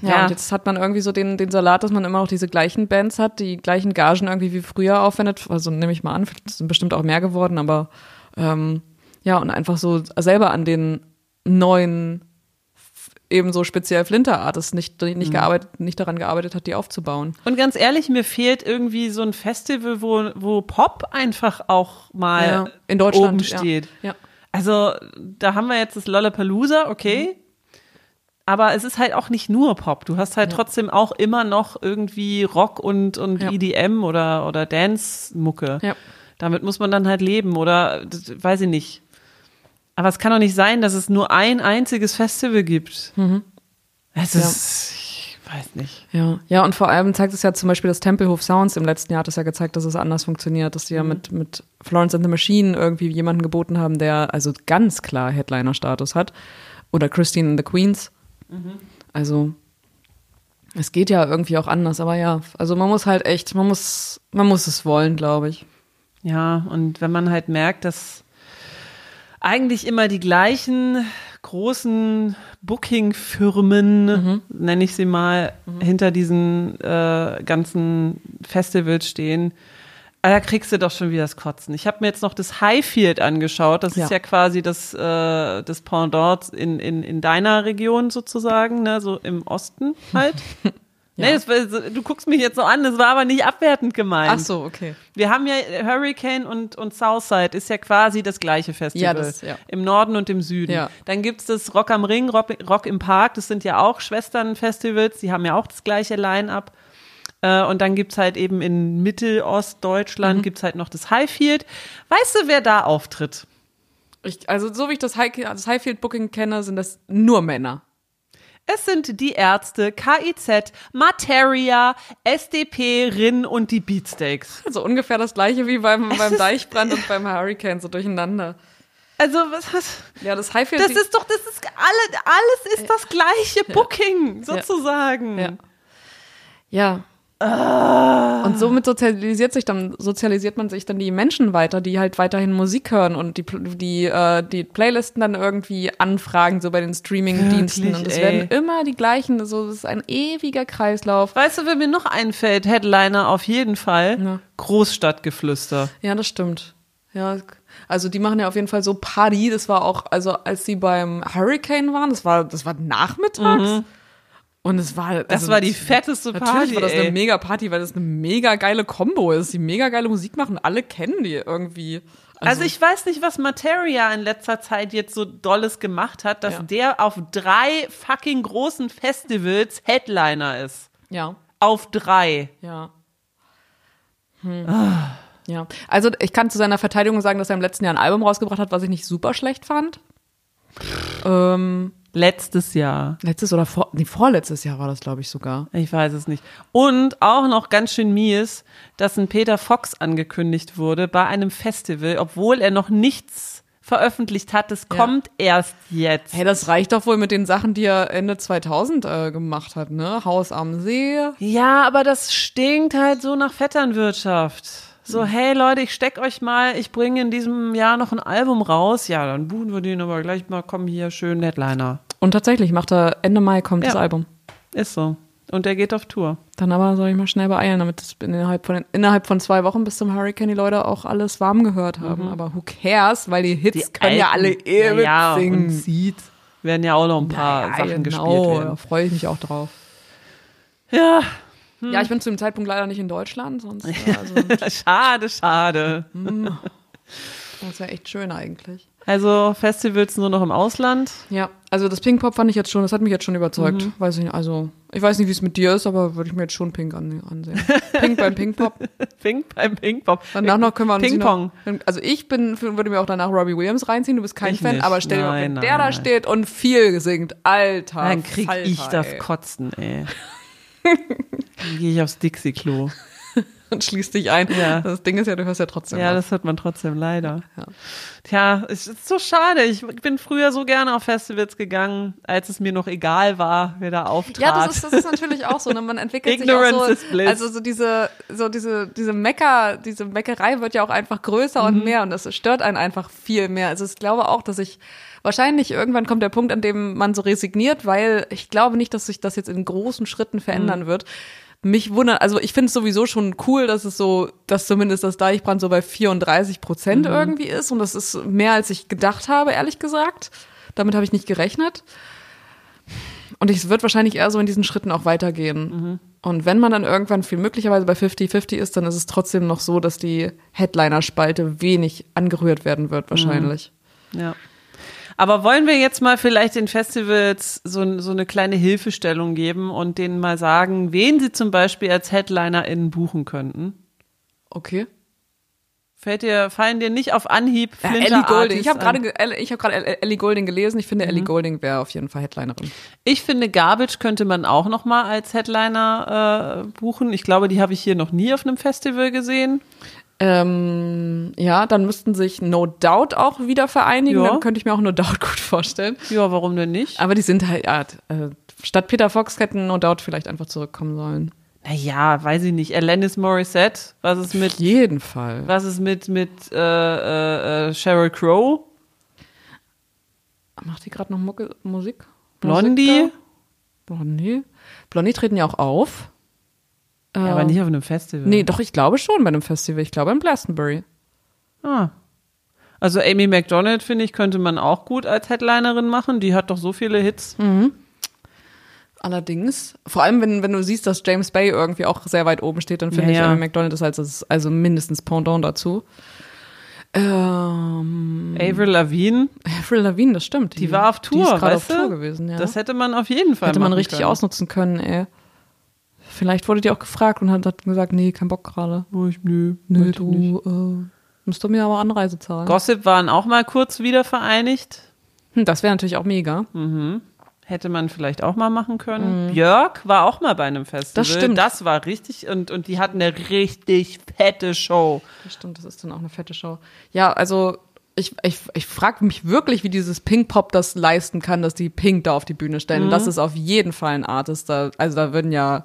Ja, Ja. und jetzt hat man irgendwie so den, den Salat, dass man immer noch diese gleichen Bands hat, die gleichen Gagen irgendwie wie früher aufwendet. Also nehme ich mal an, es sind bestimmt auch mehr geworden, aber ähm, ja, und einfach so selber an den neuen, f- ebenso speziell Flinter-Artists nicht, nicht, gearbeitet, nicht daran gearbeitet hat, die aufzubauen. Und ganz ehrlich, mir fehlt irgendwie so ein Festival, wo, wo Pop einfach auch mal Ja, in Deutschland, oben ja. steht. Ja. Also, da haben wir jetzt das Lollapalooza, okay. aber es ist halt auch nicht nur Pop. Du hast halt ja. trotzdem auch immer noch irgendwie Rock und, und ja. EDM oder, oder Dance-Mucke. Ja. Damit muss man dann halt leben oder weiß ich nicht. Aber es kann doch nicht sein, dass es nur ein einziges Festival gibt. Mhm. Es ist, ich weiß nicht. Ja, ja, und vor allem zeigt es ja zum Beispiel das Tempelhof Sounds im letzten Jahr hat es ja gezeigt, dass es anders funktioniert, dass die mhm. ja mit, mit Florence and the Machine irgendwie jemanden geboten haben, der also ganz klar Headliner-Status hat. Oder Christine and the Queens. Mhm. Also, es geht ja irgendwie auch anders, aber ja, also man muss halt echt, man muss, man muss es wollen, glaube ich. Ja, und wenn man halt merkt, dass eigentlich immer die gleichen großen Booking-Firmen, mhm. nenne ich sie mal, mhm. hinter diesen äh, ganzen Festivals stehen. Ah, da kriegst du doch schon wieder das Kotzen. Ich habe mir jetzt noch das Highfield angeschaut. Das ja. ist ja quasi das, äh, das Pendant in, in, in deiner Region sozusagen, ne? so im Osten halt. <laughs> Ja. Nee, das, du guckst mich jetzt so an, das war aber nicht abwertend gemeint. Ach so, okay. Wir haben ja Hurricane und, und Southside ist ja quasi das gleiche Festival. Ja, das, ja. Im Norden und im Süden. Ja. Dann gibt's das Rock am Ring, Rock, Rock im Park, das sind ja auch Schwesternfestivals, die haben ja auch das gleiche Line-up. Äh, und dann gibt's halt eben in Mittelostdeutschland mhm. gibt's halt noch das Highfield. Weißt du, wer da auftritt? Ich, also so wie ich das, High, das Highfield Booking kenne, sind das nur Männer. Es sind die Ärzte, KIZ, Materia, SDP, RIN und die Beatsteaks. Also ungefähr das gleiche wie beim, <laughs> beim Deichbrand und beim Hurricane, so durcheinander. Also, was, was? Ja, das Highfield. Das ist doch, das ist alle, alles ist das gleiche Booking, sozusagen. Ja. ja. Ah. Und somit sozialisiert sich dann, sozialisiert man sich dann die Menschen weiter, die halt weiterhin Musik hören und die, die, äh, die Playlisten dann irgendwie anfragen, so bei den Streaming-Diensten. Und es werden immer die gleichen, so, das ist ein ewiger Kreislauf. Weißt du, wer mir noch einfällt, Headliner auf jeden Fall, ja. Großstadtgeflüster. Ja, das stimmt. Ja, also die machen ja auf jeden Fall so Party. Das war auch, also als sie beim Hurricane waren, das war, das war nachmittags. Mhm. Und es war. Also, das war die fetteste Party. Natürlich war das ey. eine mega Party, weil das eine mega geile Combo ist. Die mega geile Musik machen. Alle kennen die irgendwie. Also, also, ich weiß nicht, was Materia in letzter Zeit jetzt so Dolles gemacht hat, dass ja. der auf drei fucking großen Festivals Headliner ist. Ja. Auf drei. Ja. Hm. Ah. Ja. Also ich kann zu seiner Verteidigung sagen, dass er im letzten Jahr ein Album rausgebracht hat, was ich nicht super schlecht fand. Ähm, Letztes Jahr. Letztes oder vor, nee, vorletztes Jahr war das, glaube ich, sogar. Ich weiß es nicht. Und auch noch ganz schön mies, dass ein Peter Fox angekündigt wurde bei einem Festival, obwohl er noch nichts veröffentlicht hat. Das ja. kommt erst jetzt. Hey, das reicht doch wohl mit den Sachen, die er Ende 2000 äh, gemacht hat, ne? Haus am See. Ja, aber das stinkt halt so nach Vetternwirtschaft. So, hey Leute, ich steck euch mal, ich bringe in diesem Jahr noch ein Album raus. Ja, dann buchen wir den aber gleich mal, komm hier, schön Headliner. Und tatsächlich macht er Ende Mai kommt ja. das Album. Ist so. Und er geht auf Tour. Dann aber soll ich mal schnell beeilen, damit es innerhalb von, innerhalb von zwei Wochen bis zum Hurricane die Leute auch alles warm gehört haben. Mhm. Aber who cares, weil die Hits die können Alten, ja alle ewig ja, singen. Und Seed werden ja auch noch ein paar naja, Sachen genau, gespielt werden. Da freue ich mich auch drauf. Ja, hm. Ja, ich bin zu dem Zeitpunkt leider nicht in Deutschland, sonst. <laughs> Also, schade, schade. Hm. Das wäre echt schön eigentlich. Also Festivals nur noch im Ausland? Ja, also das Pink Pop fand ich jetzt schon, das hat mich jetzt schon überzeugt. Mhm. Weiß ich nicht, also ich weiß nicht, wie es mit dir ist, aber würde ich mir jetzt schon Pink ansehen. Pink beim Pink Pop. <laughs> Pink beim Pink Pop. Danach noch können wir uns Ping Pong. Noch, also ich bin, würde mir auch danach Robbie Williams reinziehen. Du bist kein ich Fan, nicht. aber stell dir mal, wenn nein, der nein. da steht und viel singt, Alter. Dann krieg Falter, ich das ey. Kotzen, ey. <laughs> Dann gehe ich aufs Dixie-Klo. <laughs> Und schließt dich ein. Ja. Das Ding ist ja, du hörst ja trotzdem. Ja, was. das hört man trotzdem leider. Ja. Tja, es ist so schade. Ich bin früher so gerne auf Festivals gegangen, als es mir noch egal war, wer da auftrat. Ja, das ist, das ist natürlich auch so. Ne? Man entwickelt Ignorance sich auch so. Also so diese, so diese, diese Mecker, diese Meckerei wird ja auch einfach größer mhm. und mehr und das stört einen einfach viel mehr. Also ich glaube auch, dass ich wahrscheinlich irgendwann kommt der Punkt, an dem man so resigniert, weil ich glaube nicht, dass sich das jetzt in großen Schritten verändern mhm. wird. Mich wundert, also ich finde es sowieso schon cool, dass es so, dass zumindest das Deichbrand so bei 34 Prozent mhm. irgendwie ist und das ist mehr als ich gedacht habe, ehrlich gesagt. Damit habe ich nicht gerechnet. Und es wird wahrscheinlich eher so in diesen Schritten auch weitergehen. Mhm. Und wenn man dann irgendwann viel möglicherweise bei 50-50 ist, dann ist es trotzdem noch so, dass die Headliner-Spalte wenig angerührt werden wird, wahrscheinlich. Mhm. Ja. Aber wollen wir jetzt mal vielleicht den Festivals so, so eine kleine Hilfestellung geben und denen mal sagen, wen sie zum Beispiel als HeadlinerInnen buchen könnten? Okay. Fällt dir, fallen dir nicht auf Anhieb ja, Ellie Golding. Ich habe gerade ich habe gerade Ellie Golding gelesen. Ich finde mhm. Ellie Golding wäre auf jeden Fall Headlinerin. Ich finde Garbage könnte man auch noch mal als Headliner äh, buchen. Ich glaube, die habe ich hier noch nie auf einem Festival gesehen. Ähm, ja, dann müssten sich No Doubt auch wieder vereinigen. Ja. Dann könnte ich mir auch No Doubt <laughs> gut vorstellen. Ja, warum denn nicht? Aber die sind halt, äh, statt Peter Fox hätten No Doubt vielleicht einfach zurückkommen sollen. Naja, weiß ich nicht. Alanis Morissette, was ist mit. Auf jeden Fall. Was ist mit, mit äh, äh, äh Sheryl Crow? Macht die gerade noch Mucke, Musik? Blondie? Blondie? Blondie treten ja auch auf. Ja, aber nicht auf einem Festival. Nee, doch, ich glaube schon bei einem Festival. Ich glaube in Glastonbury. Ah. Also Amy McDonald, finde ich, könnte man auch gut als Headlinerin machen. Die hat doch so viele Hits. Mhm. Allerdings, vor allem wenn, wenn du siehst, dass James Bay irgendwie auch sehr weit oben steht, dann finde ja, ich ja. Amy McDonald ist als also mindestens Pendant dazu. Ähm, Avril Lavigne. Avril Lavigne, das stimmt. Die, die war auf Tour, die ist weißt auf Tour gewesen, ja. Das hätte man auf jeden Fall Hätte man richtig können. ausnutzen können, ey. Vielleicht wurde die auch gefragt und hat, hat gesagt, nee, kein Bock gerade. Oh, ich, nö, nö, du äh, musst du mir aber Anreise zahlen. Gossip waren auch mal kurz wieder vereinigt. Hm, das wäre natürlich auch mega. Mhm. Hätte man vielleicht auch mal machen können. Mhm. Björk war auch mal bei einem Festival. Das stimmt. Das war richtig und, und die hatten eine richtig fette Show. Das stimmt, das ist dann auch eine fette Show. Ja, also ich, ich, ich frage mich wirklich, wie dieses Pink Pop das leisten kann, dass die Pink da auf die Bühne stellen. Mhm. Das ist auf jeden Fall ein Artist. Da, also da würden ja,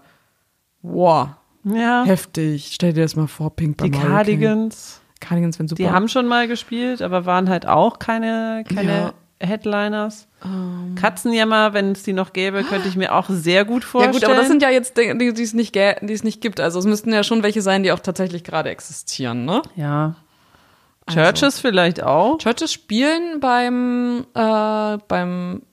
wow, ja. heftig. Stell dir das mal vor, Pink Die Cardigans. Cardigans wenn super. Die haben schon mal gespielt, aber waren halt auch keine, keine ja. Headliners. Um. Katzenjammer, wenn es die noch gäbe, könnte ich mir auch sehr gut vorstellen. Ja gut, aber das sind ja jetzt die, die, es nicht, die es nicht gibt. Also es müssten ja schon welche sein, die auch tatsächlich gerade existieren, ne? Ja. Also. Churches vielleicht auch. Churches spielen beim, äh, beim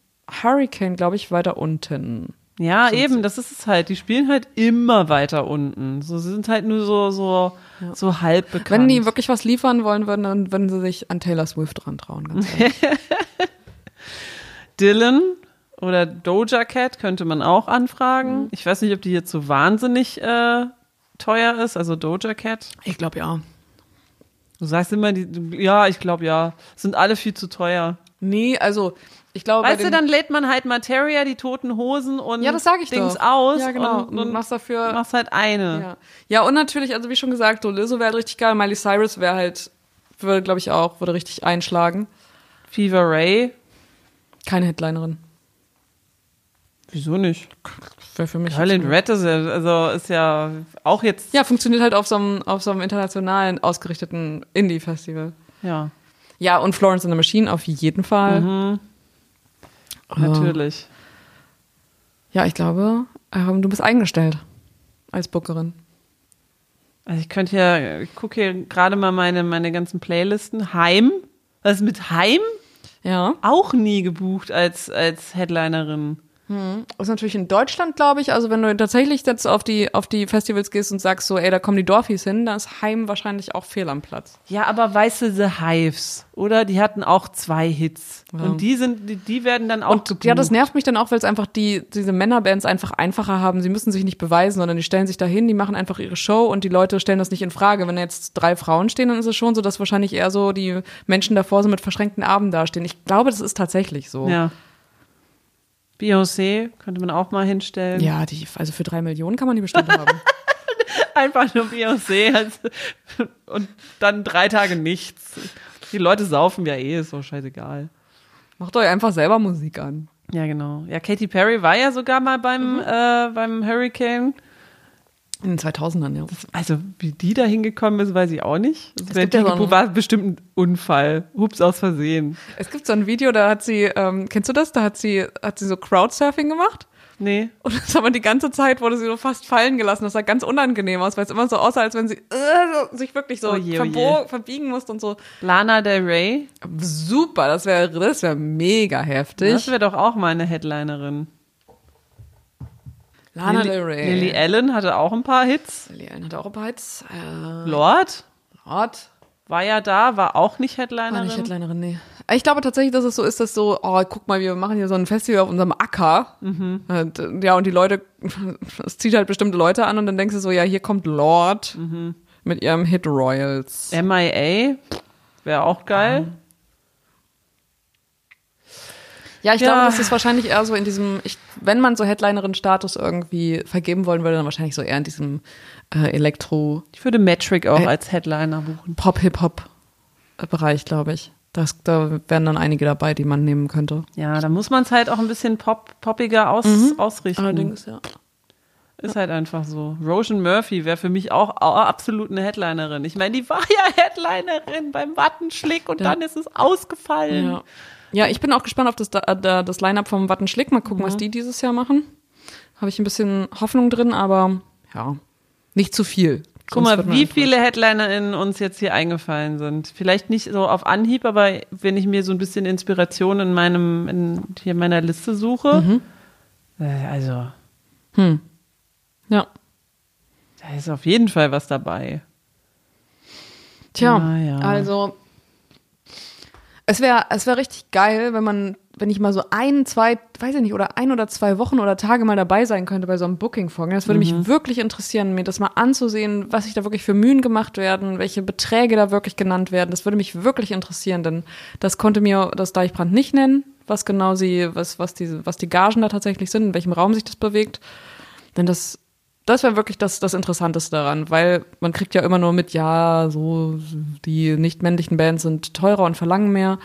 Hurricane, glaube ich, weiter unten. Ja, eben, sie. das ist es halt. Die spielen halt immer weiter unten. So, sie sind halt nur so, so, ja. so halb bekannt. Wenn die wirklich was liefern wollen würden, dann würden sie sich an Taylor Swift dran trauen, ganz <laughs> Dylan oder Doja Cat könnte man auch anfragen. Mhm. Ich weiß nicht, ob die jetzt so wahnsinnig äh, teuer ist, also Doja Cat. Ich glaube ja. Du sagst immer, die, ja, ich glaube ja. Sind alle viel zu teuer. Nee, also ich glaube. Weißt du, dann lädt man halt Materia, die toten Hosen und ja, das sag ich Dings doch. aus. Ja, genau. Und, und machst dafür. Machst halt eine. Ja. ja, und natürlich, also wie schon gesagt, so Lizzo wäre halt richtig geil. Miley Cyrus wäre halt, würde, glaube ich, auch, würde richtig einschlagen. Fever Ray keine Headlinerin. Wieso nicht? Wäre für mich. Helen Red ist ja, also ist ja auch jetzt. Ja, funktioniert halt auf so einem, auf so einem internationalen ausgerichteten Indie-Festival. Ja. Ja, und Florence and the Machine auf jeden Fall. Mhm. Natürlich. Ja, ich glaube, ähm, du bist eingestellt als Bookerin. Also ich könnte ja, ich gucke hier gerade mal meine, meine ganzen Playlisten. Heim. Was ist mit Heim? Ja. Auch nie gebucht als, als Headlinerin. Hm. Das ist natürlich in Deutschland, glaube ich. Also wenn du tatsächlich jetzt auf die, auf die Festivals gehst und sagst so, ey, da kommen die Dorfies hin, dann ist Heim wahrscheinlich auch fehl am Platz. Ja, aber weißt du, The Hives, oder? Die hatten auch zwei Hits. Ja. Und die sind, die, die werden dann auch und, gebucht. Ja, das nervt mich dann auch, weil es einfach die, diese Männerbands einfach einfacher haben. Sie müssen sich nicht beweisen, sondern die stellen sich dahin, die machen einfach ihre Show und die Leute stellen das nicht in Frage. Wenn jetzt drei Frauen stehen, dann ist es schon so, dass wahrscheinlich eher so die Menschen davor so mit verschränkten Armen dastehen. Ich glaube, das ist tatsächlich so. Ja. Beyoncé könnte man auch mal hinstellen. Ja, die, also für drei Millionen kann man die bestimmt haben. <laughs> Einfach nur Beyoncé also, und dann drei Tage nichts. Die Leute saufen ja eh, ist so scheißegal. Macht euch einfach selber Musik an. Ja, genau. Ja, Katy Perry war ja sogar mal beim, mhm. äh, beim Hurricane. In den 2000ern, ja. Das, also, wie die da hingekommen ist, weiß ich auch nicht. Das es ja so war bestimmt ein Unfall. Hups, aus Versehen. Es gibt so ein Video, da hat sie, ähm, kennst du das? Da hat sie, hat sie so Crowdsurfing gemacht. Nee. Und das aber die ganze Zeit wurde sie so fast fallen gelassen. Das sah ganz unangenehm aus, weil es immer so aussah, als wenn sie äh, sich wirklich so oh je, oh verbiegen musste und so. Lana Del Rey. Super, das wäre das wär mega heftig. Das wäre doch auch mal eine Headlinerin. Lana Del Rey. Lily Allen hatte auch ein paar Hits. Lily Allen hatte auch ein paar Hits. Äh, Lord? Lord. War ja da, war auch nicht Headlinerin. War nicht Headlinerin, nee. Ich glaube tatsächlich, dass es so ist, dass so, oh, guck mal, wir machen hier so ein Festival auf unserem Acker. Mhm. Und, ja, und die Leute, <laughs> es zieht halt bestimmte Leute an und dann denkst du so, ja, hier kommt Lord mhm. mit ihrem Hit Royals. MIA wäre auch geil. Ja. Ja, ich ja. glaube, das ist wahrscheinlich eher so in diesem, ich, wenn man so Headlinerin-Status irgendwie vergeben wollen würde, dann wahrscheinlich so eher in diesem äh, Elektro. Ich würde Metric auch äh, als Headliner buchen. Pop-Hip-Hop-Bereich, glaube ich. Das, da wären dann einige dabei, die man nehmen könnte. Ja, da muss man es halt auch ein bisschen pop, poppiger aus, mhm. ausrichten. Allerdings, ja. Ist halt einfach so. Roshan Murphy wäre für mich auch absolut eine Headlinerin. Ich meine, die war ja Headlinerin beim Wattenschlick und ja. dann ist es ausgefallen. Ja. Ja, ich bin auch gespannt auf das, äh, das Line-Up vom Wattenschlick. Mal gucken, mhm. was die dieses Jahr machen. Habe ich ein bisschen Hoffnung drin, aber ja, nicht zu viel. Guck mal, wie viele HeadlinerInnen uns jetzt hier eingefallen sind. Vielleicht nicht so auf Anhieb, aber wenn ich mir so ein bisschen Inspiration in meinem, in hier meiner Liste suche, mhm. äh, also. Hm. Ja. Da ist auf jeden Fall was dabei. Tja, ja. also es wäre es wär richtig geil, wenn man, wenn ich mal so ein, zwei, weiß ich nicht, oder ein oder zwei Wochen oder Tage mal dabei sein könnte bei so einem Booking-Vorgang. Das würde mhm. mich wirklich interessieren, mir das mal anzusehen, was sich da wirklich für Mühen gemacht werden, welche Beträge da wirklich genannt werden. Das würde mich wirklich interessieren, denn das konnte mir das Deichbrand nicht nennen, was genau sie, was, was die, was die Gagen da tatsächlich sind, in welchem Raum sich das bewegt. Denn das das wäre wirklich das, das Interessanteste daran, weil man kriegt ja immer nur mit, ja, so die nicht männlichen Bands sind teurer und verlangen mehr.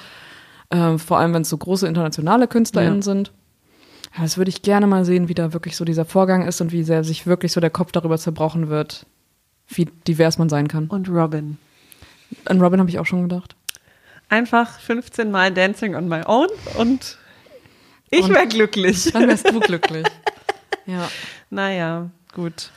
Äh, vor allem, wenn es so große internationale KünstlerInnen ja. sind. Ja, das würde ich gerne mal sehen, wie da wirklich so dieser Vorgang ist und wie sehr sich wirklich so der Kopf darüber zerbrochen wird, wie divers man sein kann. Und Robin. An Robin habe ich auch schon gedacht. Einfach 15 Mal Dancing on my own und ich wäre glücklich. Dann wärst du <laughs> glücklich. ja. Naja. Gut.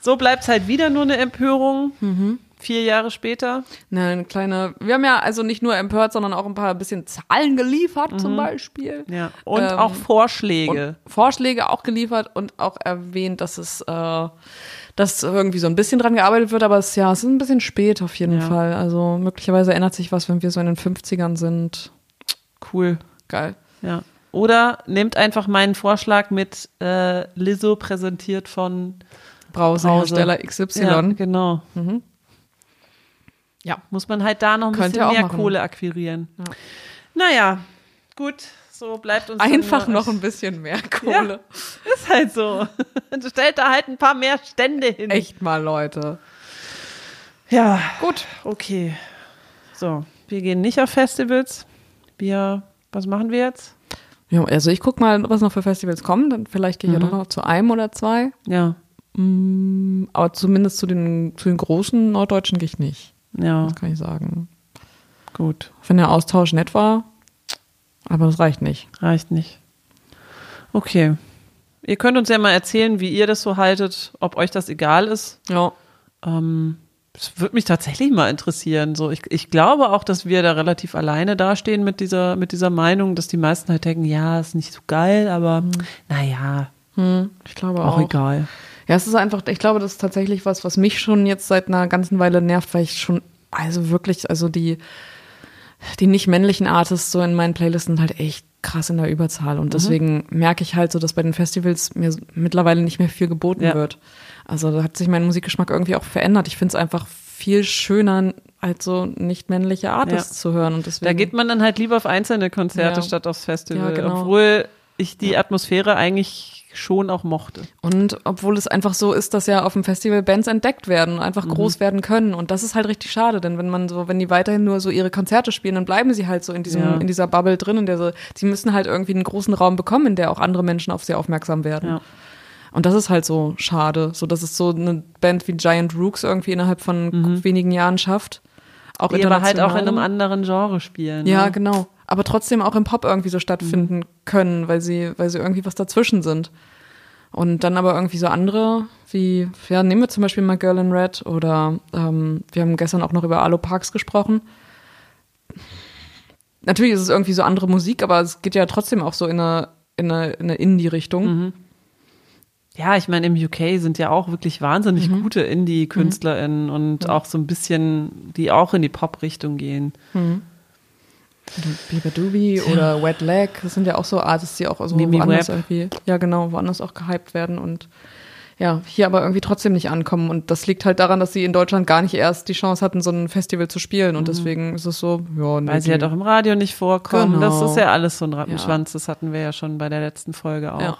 So bleibt es halt wieder nur eine Empörung. Mhm. Vier Jahre später. eine kleine, wir haben ja also nicht nur empört, sondern auch ein paar bisschen Zahlen geliefert, mhm. zum Beispiel. Ja. Und ähm, auch Vorschläge. Vorschläge auch geliefert und auch erwähnt, dass es, äh, dass irgendwie so ein bisschen dran gearbeitet wird, aber es, ja, es ist ein bisschen spät auf jeden ja. Fall. Also möglicherweise ändert sich was, wenn wir so in den 50ern sind. Cool. Geil. Ja. Oder nehmt einfach meinen Vorschlag mit äh, Lizzo präsentiert von Brausehersteller XY. Ja, genau. Mhm. Ja, muss man halt da noch ein Könnt bisschen mehr machen. Kohle akquirieren. Ja. Naja, gut, so bleibt uns. Einfach noch ein bisschen mehr <laughs> Kohle. Ja, ist halt so. <laughs> Stellt da halt ein paar mehr Stände hin. Echt mal, Leute. Ja, gut, okay. So, wir gehen nicht auf Festivals. Wir, was machen wir jetzt? Ja, also ich guck mal, was noch für Festivals kommen. Dann vielleicht gehe ich mhm. ja doch noch zu einem oder zwei. Ja. Mm, aber zumindest zu den, zu den großen Norddeutschen gehe ich nicht. Ja. Das kann ich sagen. Gut. Wenn der Austausch nett war, aber das reicht nicht. Reicht nicht. Okay. Ihr könnt uns ja mal erzählen, wie ihr das so haltet, ob euch das egal ist. Ja. Ähm, das würde mich tatsächlich mal interessieren. So, ich, ich glaube auch, dass wir da relativ alleine dastehen mit dieser, mit dieser Meinung, dass die meisten halt denken, ja, ist nicht so geil, aber mhm. naja, hm, ich glaube auch, auch egal. Ja, es ist einfach, ich glaube, das ist tatsächlich was, was mich schon jetzt seit einer ganzen Weile nervt, weil ich schon, also wirklich, also die, die nicht männlichen Artists so in meinen Playlisten sind halt echt krass in der Überzahl. Und mhm. deswegen merke ich halt so, dass bei den Festivals mir mittlerweile nicht mehr viel geboten ja. wird. Also da hat sich mein Musikgeschmack irgendwie auch verändert. Ich finde es einfach viel schöner, als so nicht männliche Artists ja. zu hören. Und deswegen, da geht man dann halt lieber auf einzelne Konzerte ja. statt aufs Festival. Genau. Obwohl ich die Atmosphäre eigentlich schon auch mochte. Und obwohl es einfach so ist, dass ja auf dem Festival Bands entdeckt werden und einfach mhm. groß werden können. Und das ist halt richtig schade, denn wenn man so, wenn die weiterhin nur so ihre Konzerte spielen, dann bleiben sie halt so in diesem, ja. in dieser Bubble drin, in der so, sie müssen halt irgendwie einen großen Raum bekommen, in der auch andere Menschen auf sie aufmerksam werden. Ja. Und das ist halt so schade, so dass es so eine Band wie Giant Rooks irgendwie innerhalb von mhm. wenigen Jahren schafft. Auch die aber halt auch in einem anderen Genre spielen. Ja, ne? genau aber trotzdem auch im Pop irgendwie so stattfinden mhm. können, weil sie, weil sie irgendwie was dazwischen sind. Und dann aber irgendwie so andere, wie, ja, nehmen wir zum Beispiel mal Girl in Red oder ähm, wir haben gestern auch noch über Alo Parks gesprochen. Natürlich ist es irgendwie so andere Musik, aber es geht ja trotzdem auch so in eine, in eine, in eine Indie-Richtung. Mhm. Ja, ich meine, im UK sind ja auch wirklich wahnsinnig mhm. gute Indie-KünstlerInnen mhm. und auch so ein bisschen, die auch in die Pop-Richtung gehen. Mhm. Biber Doobie oder Wet Leg, das sind ja auch so Artists, die auch so Mimi woanders Webb. irgendwie, ja genau, woanders auch gehypt werden und ja, hier aber irgendwie trotzdem nicht ankommen. Und das liegt halt daran, dass sie in Deutschland gar nicht erst die Chance hatten, so ein Festival zu spielen. Und deswegen ist es so, ja, nee, Weil sie halt auch im Radio nicht vorkommen. Genau. Das ist ja alles so ein Rattenschwanz. Ja. Das hatten wir ja schon bei der letzten Folge auch. Ja.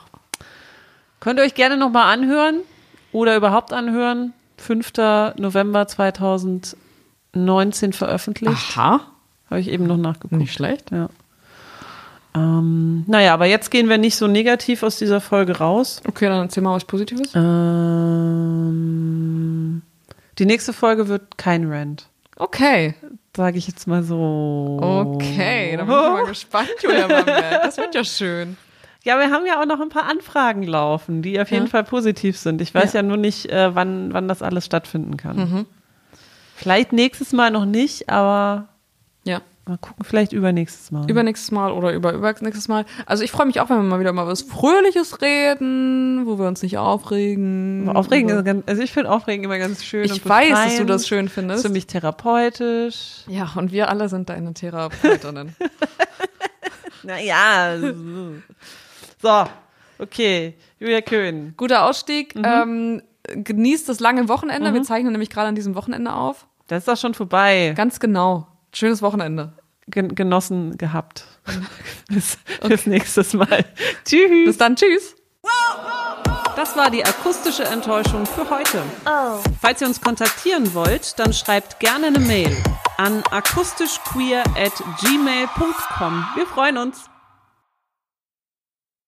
Könnt ihr euch gerne nochmal anhören oder überhaupt anhören. 5. November 2019 veröffentlicht. Aha, Habe ich eben noch nachgeguckt. nicht schlecht. Ja. Ähm, naja, aber jetzt gehen wir nicht so negativ aus dieser Folge raus. Okay, dann erzähl mal was Positives. Ähm, die nächste Folge wird kein Rant. Okay, Sage ich jetzt mal so. okay, dann bin ich mal gespannt, Julia Bamberg. Das wird ja schön. Ja, wir haben ja auch noch ein paar Anfragen laufen, die auf jeden Ja. Fall positiv sind. Ich weiß ja, Ja. nur nicht, äh, wann, wann das alles stattfinden kann. Mhm. Vielleicht nächstes Mal noch nicht, aber Ja. mal gucken, vielleicht übernächstes Mal. Übernächstes Mal oder über übernächstes Mal. Also ich freue mich auch, wenn wir mal wieder mal was Fröhliches reden, wo wir uns nicht aufregen. Aufregen ist ganz, also ich finde Aufregen immer ganz schön. Ich weiß, dass du das schön findest. für mich therapeutisch. Ja, und wir alle sind deine Therapeutinnen. <laughs> Naja. So, okay. Julia Köhn. Guter Ausstieg. Ähm, genießt das lange Wochenende. Wir zeichnen nämlich gerade an diesem Wochenende auf. Das ist doch schon vorbei. Ganz genau. Schönes Wochenende. Gen genossen gehabt. <laughs> bis, bis nächstes Mal. <laughs> Tschüss. Bis dann. Tschüss. Das war die akustische Enttäuschung für heute. Falls ihr uns kontaktieren wollt, dann schreibt gerne eine Mail an akustischqueer at gmail.com. Wir freuen uns.